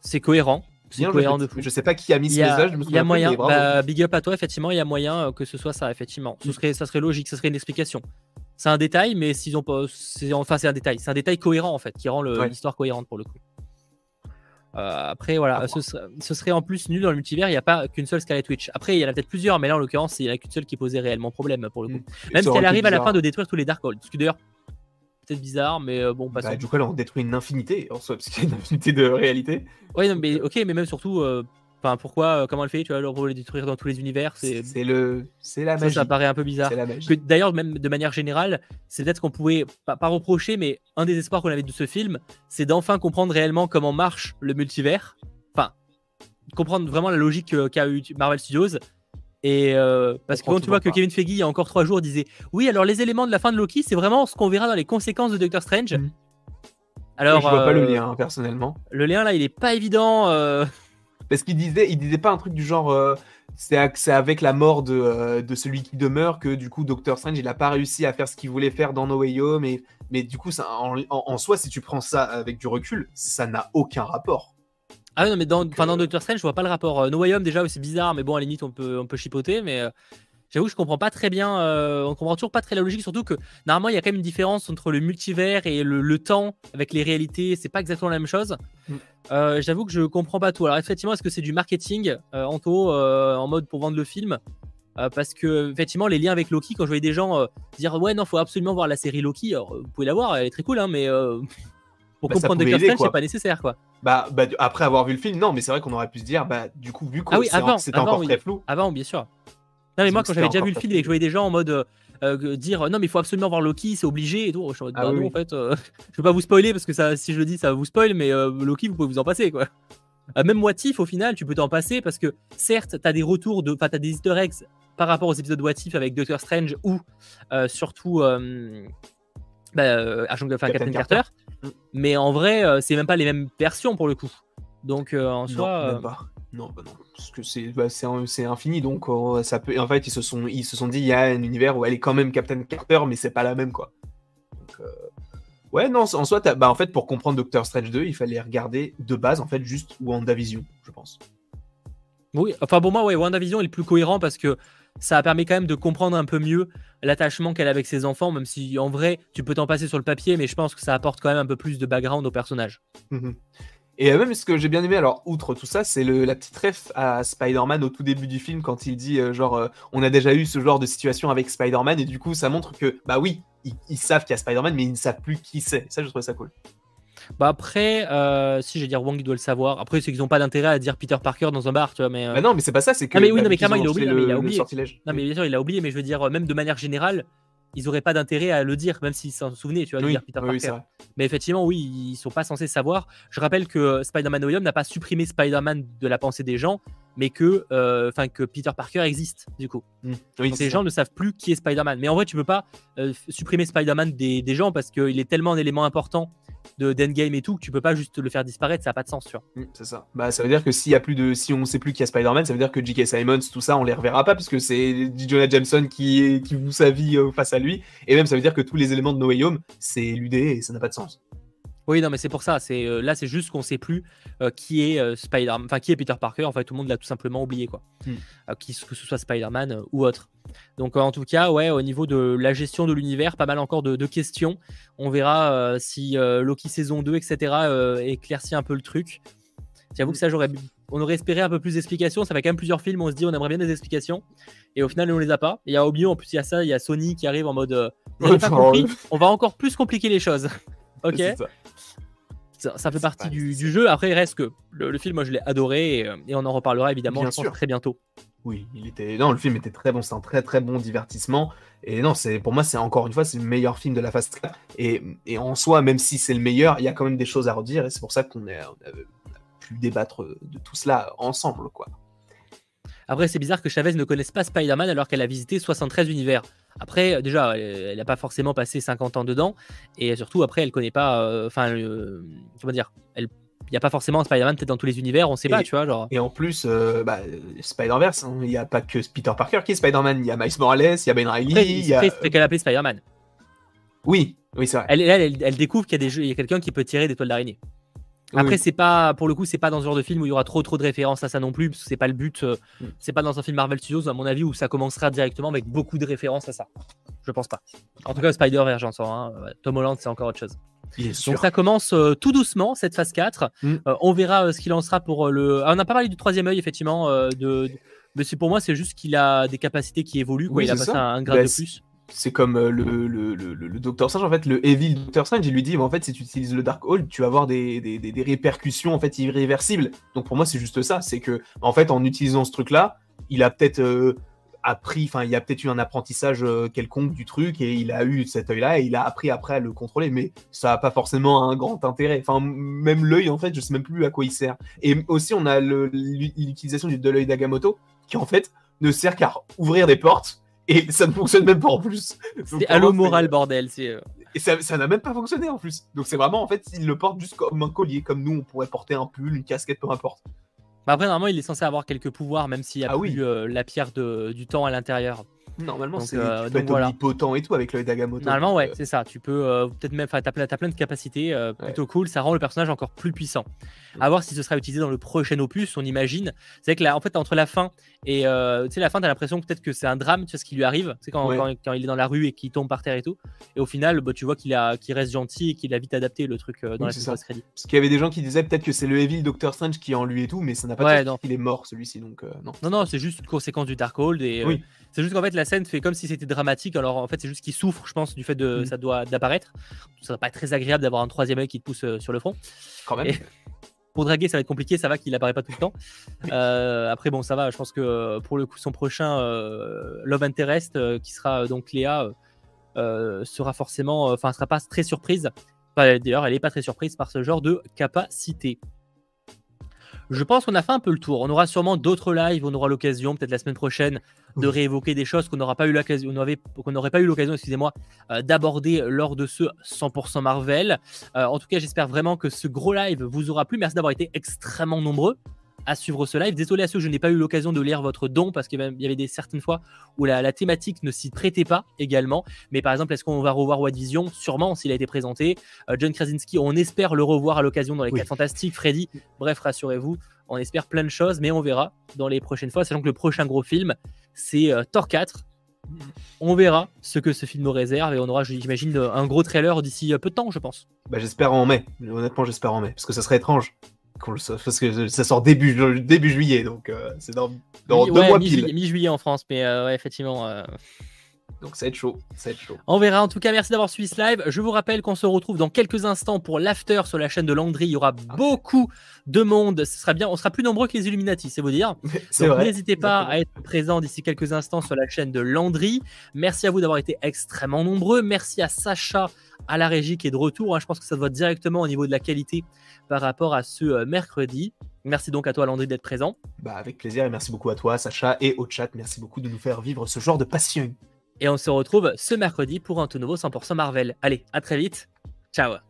C'est cohérent. C'est cohérent je, de fou. je sais pas qui a mis ce message, il y a moyen, bah, big up à toi, effectivement, il y a moyen euh, que ce soit ça, effectivement. Ce serait, ça serait logique, ça serait une explication. C'est un détail, mais s'ils ont pas. c'est- Enfin, c'est un détail. C'est un détail cohérent, en fait, qui rend Ouais. l'histoire cohérente pour le coup. Euh, après, voilà, ce serait, ce serait en plus nul dans le multivers, il n'y a pas qu'une seule Scarlet Witch. Après, il y en a peut-être plusieurs, mais là, en l'occurrence, il n'y en a qu'une seule qui posait réellement problème pour le coup. Mm. Et Même si elle arrive à la fin de détruire tous les Darkhold. Ce qui d'ailleurs, peut-être bizarre, mais euh, bon, Bah, passons. du coup, là, on détruit une infinité en soi, parce qu'il y a une infinité de réalité. Non, mais ok, mais même surtout, euh, enfin, pourquoi, euh, comment elle fait, tu vois, leur les détruire dans tous les univers, c'est le, c'est la ça, magie. ça paraît un peu bizarre. D'ailleurs, même de manière générale, c'est peut-être qu'on pouvait pas, pas reprocher, mais un des espoirs qu'on avait de ce film, c'est d'enfin comprendre réellement comment marche le multivers. Enfin, comprendre vraiment la logique qu'a eu Marvel Studios. Et euh, parce que quand tu vois que. Kevin Feige, il y a encore trois jours, disait Oui, alors les éléments de la fin de Loki, c'est vraiment ce qu'on verra dans les conséquences de Doctor Strange. Mhm. Alors, je vois pas le euh, lien, hein, personnellement. Le lien là, il est pas évident. euh, Parce qu'il disait, il disait pas un truc du genre, euh, c'est avec la mort de, euh, de celui qui demeure que du coup Doctor Strange il a pas réussi à faire ce qu'il voulait faire dans No Way Home. Et, mais du coup, ça, en, en- en soi, si tu prends ça avec du recul, ça n'a aucun rapport. Ah oui, non, mais dans, euh, Doctor Strange, je vois pas le rapport. Euh, No Way Home, déjà, c'est bizarre, mais bon, à la limite, on peut, on peut chipoter, mais euh, j'avoue que je comprends pas très bien, euh, on comprend toujours pas très la logique, surtout que normalement, il y a quand même une différence entre le multivers et le, le temps avec les réalités, c'est pas exactement la même chose. Mm. Euh, j'avoue que je comprends pas tout. Alors, effectivement, est-ce que c'est du marketing, euh, Anto, euh, en mode pour vendre le film? Parce que effectivement les liens avec Loki quand je voyais des gens dire ouais non faut absolument voir la série Loki alors, vous pouvez la voir elle est très cool hein, mais euh, pour Bah, comprendre Doctor Strange c'est pas nécessaire quoi Bah, bah, après avoir vu le film, non, mais c'est vrai qu'on aurait pu se dire, bah, du coup, vu que Ah oui, c'était encore oui. très flou. Avant, bien sûr. Non, mais moi, quand j'avais déjà vu le film et que je voyais des gens en mode euh, euh, dire euh, non, mais il faut absolument voir Loki, c'est obligé et tout, je suis en mode, Ah bah oui, non, en fait, euh, je vais pas vous spoiler parce que ça, si je le dis, ça vous spoil, mais euh, Loki, vous pouvez vous en passer quoi. Même What If, au final, tu peux t'en passer parce que certes, t'as des retours, de, enfin, t'as des easter eggs par rapport aux épisodes What If avec Doctor Strange ou surtout bah, euh, Agent- enfin, Captain Carter. Carter. Mais en vrai, euh, c'est même pas les mêmes versions pour le coup. Donc euh, en Non, soi. même pas. Non, bah non, parce que c'est bah, infini, donc euh, ça peut. En fait, ils se sont ils se sont dit il y a un univers où elle est quand même Captain Carter, mais c'est pas la même quoi. Donc, euh, Ouais, non, en soi, t'as- bah en fait pour comprendre Doctor Strange 2, il fallait regarder de base en fait juste WandaVision, je pense. Oui, enfin pour moi, ouais, WandaVision est le plus cohérent parce que ça permis quand même de comprendre un peu mieux l'attachement qu'elle a avec ses enfants, même si en vrai, tu peux t'en passer sur le papier, mais je pense que ça apporte quand même un peu plus de background au personnage. Mhm. Et euh, même ce que j'ai bien aimé, alors outre tout ça, c'est la petite ref à Spider-Man au tout début du film quand il dit euh, genre euh, on a déjà eu ce genre de situation avec Spider-Man et du coup ça montre que bah oui, ils, savent qu'il y a Spider-Man mais ils ne savent plus qui c'est. Ça je trouve ça cool. Bah après, euh, si je vais dire Wong, il doit le savoir. Après, c'est qu'ils n'ont pas d'intérêt à dire Peter Parker dans un bar, tu vois. Mais, euh... bah non, mais c'est pas ça, c'est que. Ah, mais oui, non, mais clairement, il a oublié, le- il a oublié. Non, mais bien sûr, il a oublié, mais je veux dire, euh, même de manière générale, ils n'auraient pas d'intérêt à le dire, même s'ils s'en souvenaient, tu vois, de dire Peter oui, Parker. Mais effectivement, oui, ils sont pas censés savoir. Je rappelle que Spider-Man No n'a pas supprimé Spider-Man de la pensée des gens, mais que, euh, que Peter Parker existe, du coup. Mm. Oui, Donc les gens ne savent plus qui est Spider-Man. Mais en vrai, tu peux pas euh, supprimer Spider-Man des, des gens parce qu'il est tellement un élément important de d'Endgame et tout tu peux pas juste le faire disparaître, ça n'a pas de sens, tu vois. Mm, C'est ça. Bah, ça veut dire que s'il y a plus de, si on sait plus qui a Spider-Man, ça veut dire que J.K. Simons, tout ça, on les reverra pas parce que c'est. Jonah Jameson qui qui voue sa vie euh, face à lui. Et même, ça veut dire que tous les éléments de No Way Home, c'est ludé et ça n'a pas de sens. Oui, non, mais c'est pour ça. C'est euh, là, c'est juste qu'on sait plus euh, qui est euh, Spider, enfin qui est Peter Parker. En fait, tout le monde l'a tout simplement oublié, quoi. Hmm. Euh, que ce soit Spider-Man ou autre. Donc, en tout cas, ouais, au niveau de la gestion de l'univers, pas mal encore de, de questions. On verra si Loki saison 2, etc., éclaircit un peu le truc. J'avoue que ça, j'aurais, on aurait espéré un peu plus d'explications. Ça fait quand même plusieurs films. On se dit, on aimerait bien des explications, et au final, on les a pas. Et il y a oublié, en plus, il y a ça, il y a Sony qui arrive en mode, vous pas compris. On va encore plus compliquer les choses. ok. Ça. Fait partie du, jeu. Après, il reste que le, le film, moi, je l'ai adoré et, euh, et on en reparlera évidemment, Bien je pense, sûr. très bientôt. Oui, il était. Non, le film était très bon. C'est un très très bon divertissement. Et non, c'est pour moi, c'est encore une fois, c'est le meilleur film de la phase 4. Et, et en soi, même si c'est le meilleur, il y a quand même des choses à redire. Et c'est pour ça qu'on a, on a pu débattre de tout cela ensemble, quoi. Après, c'est bizarre que Chavez ne connaisse pas Spider-Man alors qu'elle a visité 73 univers. Après, euh, déjà, elle n'a pas forcément passé 50 ans dedans. Et surtout, après, elle connaît pas. euh, Enfin, euh, comment dire elle- Il n'y a pas forcément Spider-Man peut-être dans tous les univers, on sait pas, Et- tu vois. Genre. Et en plus, euh, bah, Spider-Verse, hein, il n'y a pas que Peter Parker qui est Spider-Man. Il y a Miles Morales, il y a Ben Reilly. Il c'est y a... c'est qu'elle a appelé Spider-Man. Oui, oui, c'est vrai. Elle, elle, elle- elle découvre qu'il y a, des jeux- il y a quelqu'un qui peut tirer des toiles d'araignée. Après, oui. c'est pas, pour le coup, c'est pas dans ce genre de film où il y aura trop trop de références à ça non plus, parce que c'est pas le but. euh, Mm. C'est pas dans un film Marvel Studios, à mon avis, où ça commencera directement avec beaucoup de références à ça. Je pense pas. En tout cas, Spider-Verse, j'en sens. hein. Tom Holland, c'est encore autre chose. Sûr. Donc ça commence euh, tout doucement, cette phase 4. Mm. Euh, on verra euh, ce qu'il en sera pour le. Ah, on n'a pas parlé du troisième œil, effectivement. de... Mais c'est pour moi, c'est juste qu'il a des capacités qui évoluent. Quoi. Oui, il a passé ça. un, grade Bah, de plus. C'est comme euh, le, le, le, le- Docteur Strange, en fait, le Evil Doctor Strange, il lui dit, en fait, si tu utilises le Dark Hole, tu vas avoir des, des, des- répercussions en fait irréversibles. Donc pour moi, c'est juste ça, c'est que en fait, en utilisant ce truc-là, il a peut-être euh, appris, enfin, il a peut-être eu un apprentissage euh, quelconque du truc et il a eu cet œil-là et il a appris après à le contrôler, mais ça n'a pas forcément un grand intérêt. Enfin, même l'œil, en fait, je sais même plus à quoi il sert. Et aussi, on a l'utilisation de l'œil d'Agamotto qui en fait ne sert qu'à ouvrir des portes. Et ça ne fonctionne même pas en plus. C'est Halo moral, bordel. C'est. euh, et ça ça n'a même pas fonctionné en plus. Donc c'est vraiment en fait, il le porte juste comme un collier, comme nous on pourrait porter un pull, une casquette, peu importe. Bah après, normalement, il est censé avoir quelques pouvoirs, même s'il y a Ah plus oui. euh, la pierre de- du temps à l'intérieur. Normalement, c'est euh, être voilà. omnipotent et tout avec l'œil d'Agamotto. Normalement, ouais, euh, c'est ça. Tu peux euh, peut-être même. Enfin, t'as plein, plein de capacités euh, plutôt cool. Ça rend le personnage encore plus puissant. À voir si ce sera utilisé dans le prochain opus, on imagine. C'est vrai que là, en fait, entre la fin et. euh, tu sais, la fin, t'as l'impression peut-être que c'est un drame, tu sais, ce qui lui arrive. C'est quand, Ouais. quand, quand il est dans la rue et qu'il tombe par terre et tout. Et au final, bah, tu vois qu'il a, qu'il reste gentil et qu'il a vite adapté le truc euh, dans Oui, la ça. post-crédit. Parce qu'il y avait des gens qui disaient peut-être que c'est le Evil Doctor Strange qui est en lui et tout, mais ça n'a pas Ouais, non. qu'il est mort celui-ci, donc euh, non. Non, non, c'est juste une conséquence du Darkhold. Et, euh, Oui. C'est juste qu'en fait, la scène fait comme si c'était dramatique. Alors en fait, c'est juste qu'il souffre, je pense, du fait de Mm. ça doit d'apparaître. Ça va pas être très agréable d'avoir un troisième œil qui te pousse euh, sur le front. Quand même. Et- Pour draguer, ça va être compliqué. Ça va qu'il apparaît pas tout le temps. Euh, après, bon, ça va. Je pense que euh, pour le coup, son prochain euh, Love Interest, qui sera donc Léa, sera forcément, enfin, sera pas très surprise. Enfin, D'ailleurs, elle est pas très surprise par ce genre de capacité. Je pense qu'on a fait un peu le tour. On aura sûrement d'autres lives. On aura l'occasion, peut-être la semaine prochaine, de réévoquer des choses qu'on n'aura pas eu l'occasion, qu'on n'aurait pas eu l'occasion, excusez-moi, euh, d'aborder lors de ce 100% Marvel. Euh, en tout cas, j'espère vraiment que ce gros live vous aura plu. Merci d'avoir été extrêmement nombreux à suivre ce live. Désolé à ceux que je n'ai pas eu l'occasion de lire votre don parce qu'il y avait- des certaines fois où la, la thématique ne s'y prêtait pas également. Mais par exemple, est-ce qu'on va revoir What Vision Sûrement, s'il a été présenté. Euh, John Krasinski, on espère le revoir à l'occasion dans les Oui. 4 Fantastiques. Freddy, bref, rassurez-vous, on espère plein de choses, mais on verra dans les prochaines fois, sachant que le prochain gros film, c'est euh, Thor 4. On verra ce que ce film nous réserve et on aura, j'imagine, un gros trailer d'ici euh, peu de temps, je pense. Bah, j'espère en mai. Honnêtement, j'espère en mai. Parce que ça serait étrange. Qu'on le sache, Parce que ça sort début, ju- début juillet, donc euh, c'est dans, dans Mi- deux ouais, mois mi-juillet- pile. Mi-juillet en France, mais euh, ouais, effectivement. euh, Donc ça va être chaud, ça va être chaud. On verra. En tout cas, merci d'avoir suivi ce live. Je vous rappelle qu'on se retrouve dans quelques instants pour l'after sur la chaîne de Landry. Il y aura Ah. beaucoup de monde. Ce sera bien. On sera plus nombreux que les Illuminati, c'est vous dire. N'hésitez pas à être présent d'ici quelques instants sur la chaîne de Landry. Merci à vous d'avoir été extrêmement nombreux. Merci à Sacha à la régie qui est de retour. hein. Je pense que ça se voit directement au niveau de la qualité par rapport à ce euh, mercredi. Merci donc à toi Landry d'être présent. Bah, avec plaisir et merci beaucoup à toi, Sacha, et au chat. Merci beaucoup de nous faire vivre ce genre de passion. Et on se retrouve ce mercredi pour un tout nouveau 100% Marvel. Allez, à très vite. Ciao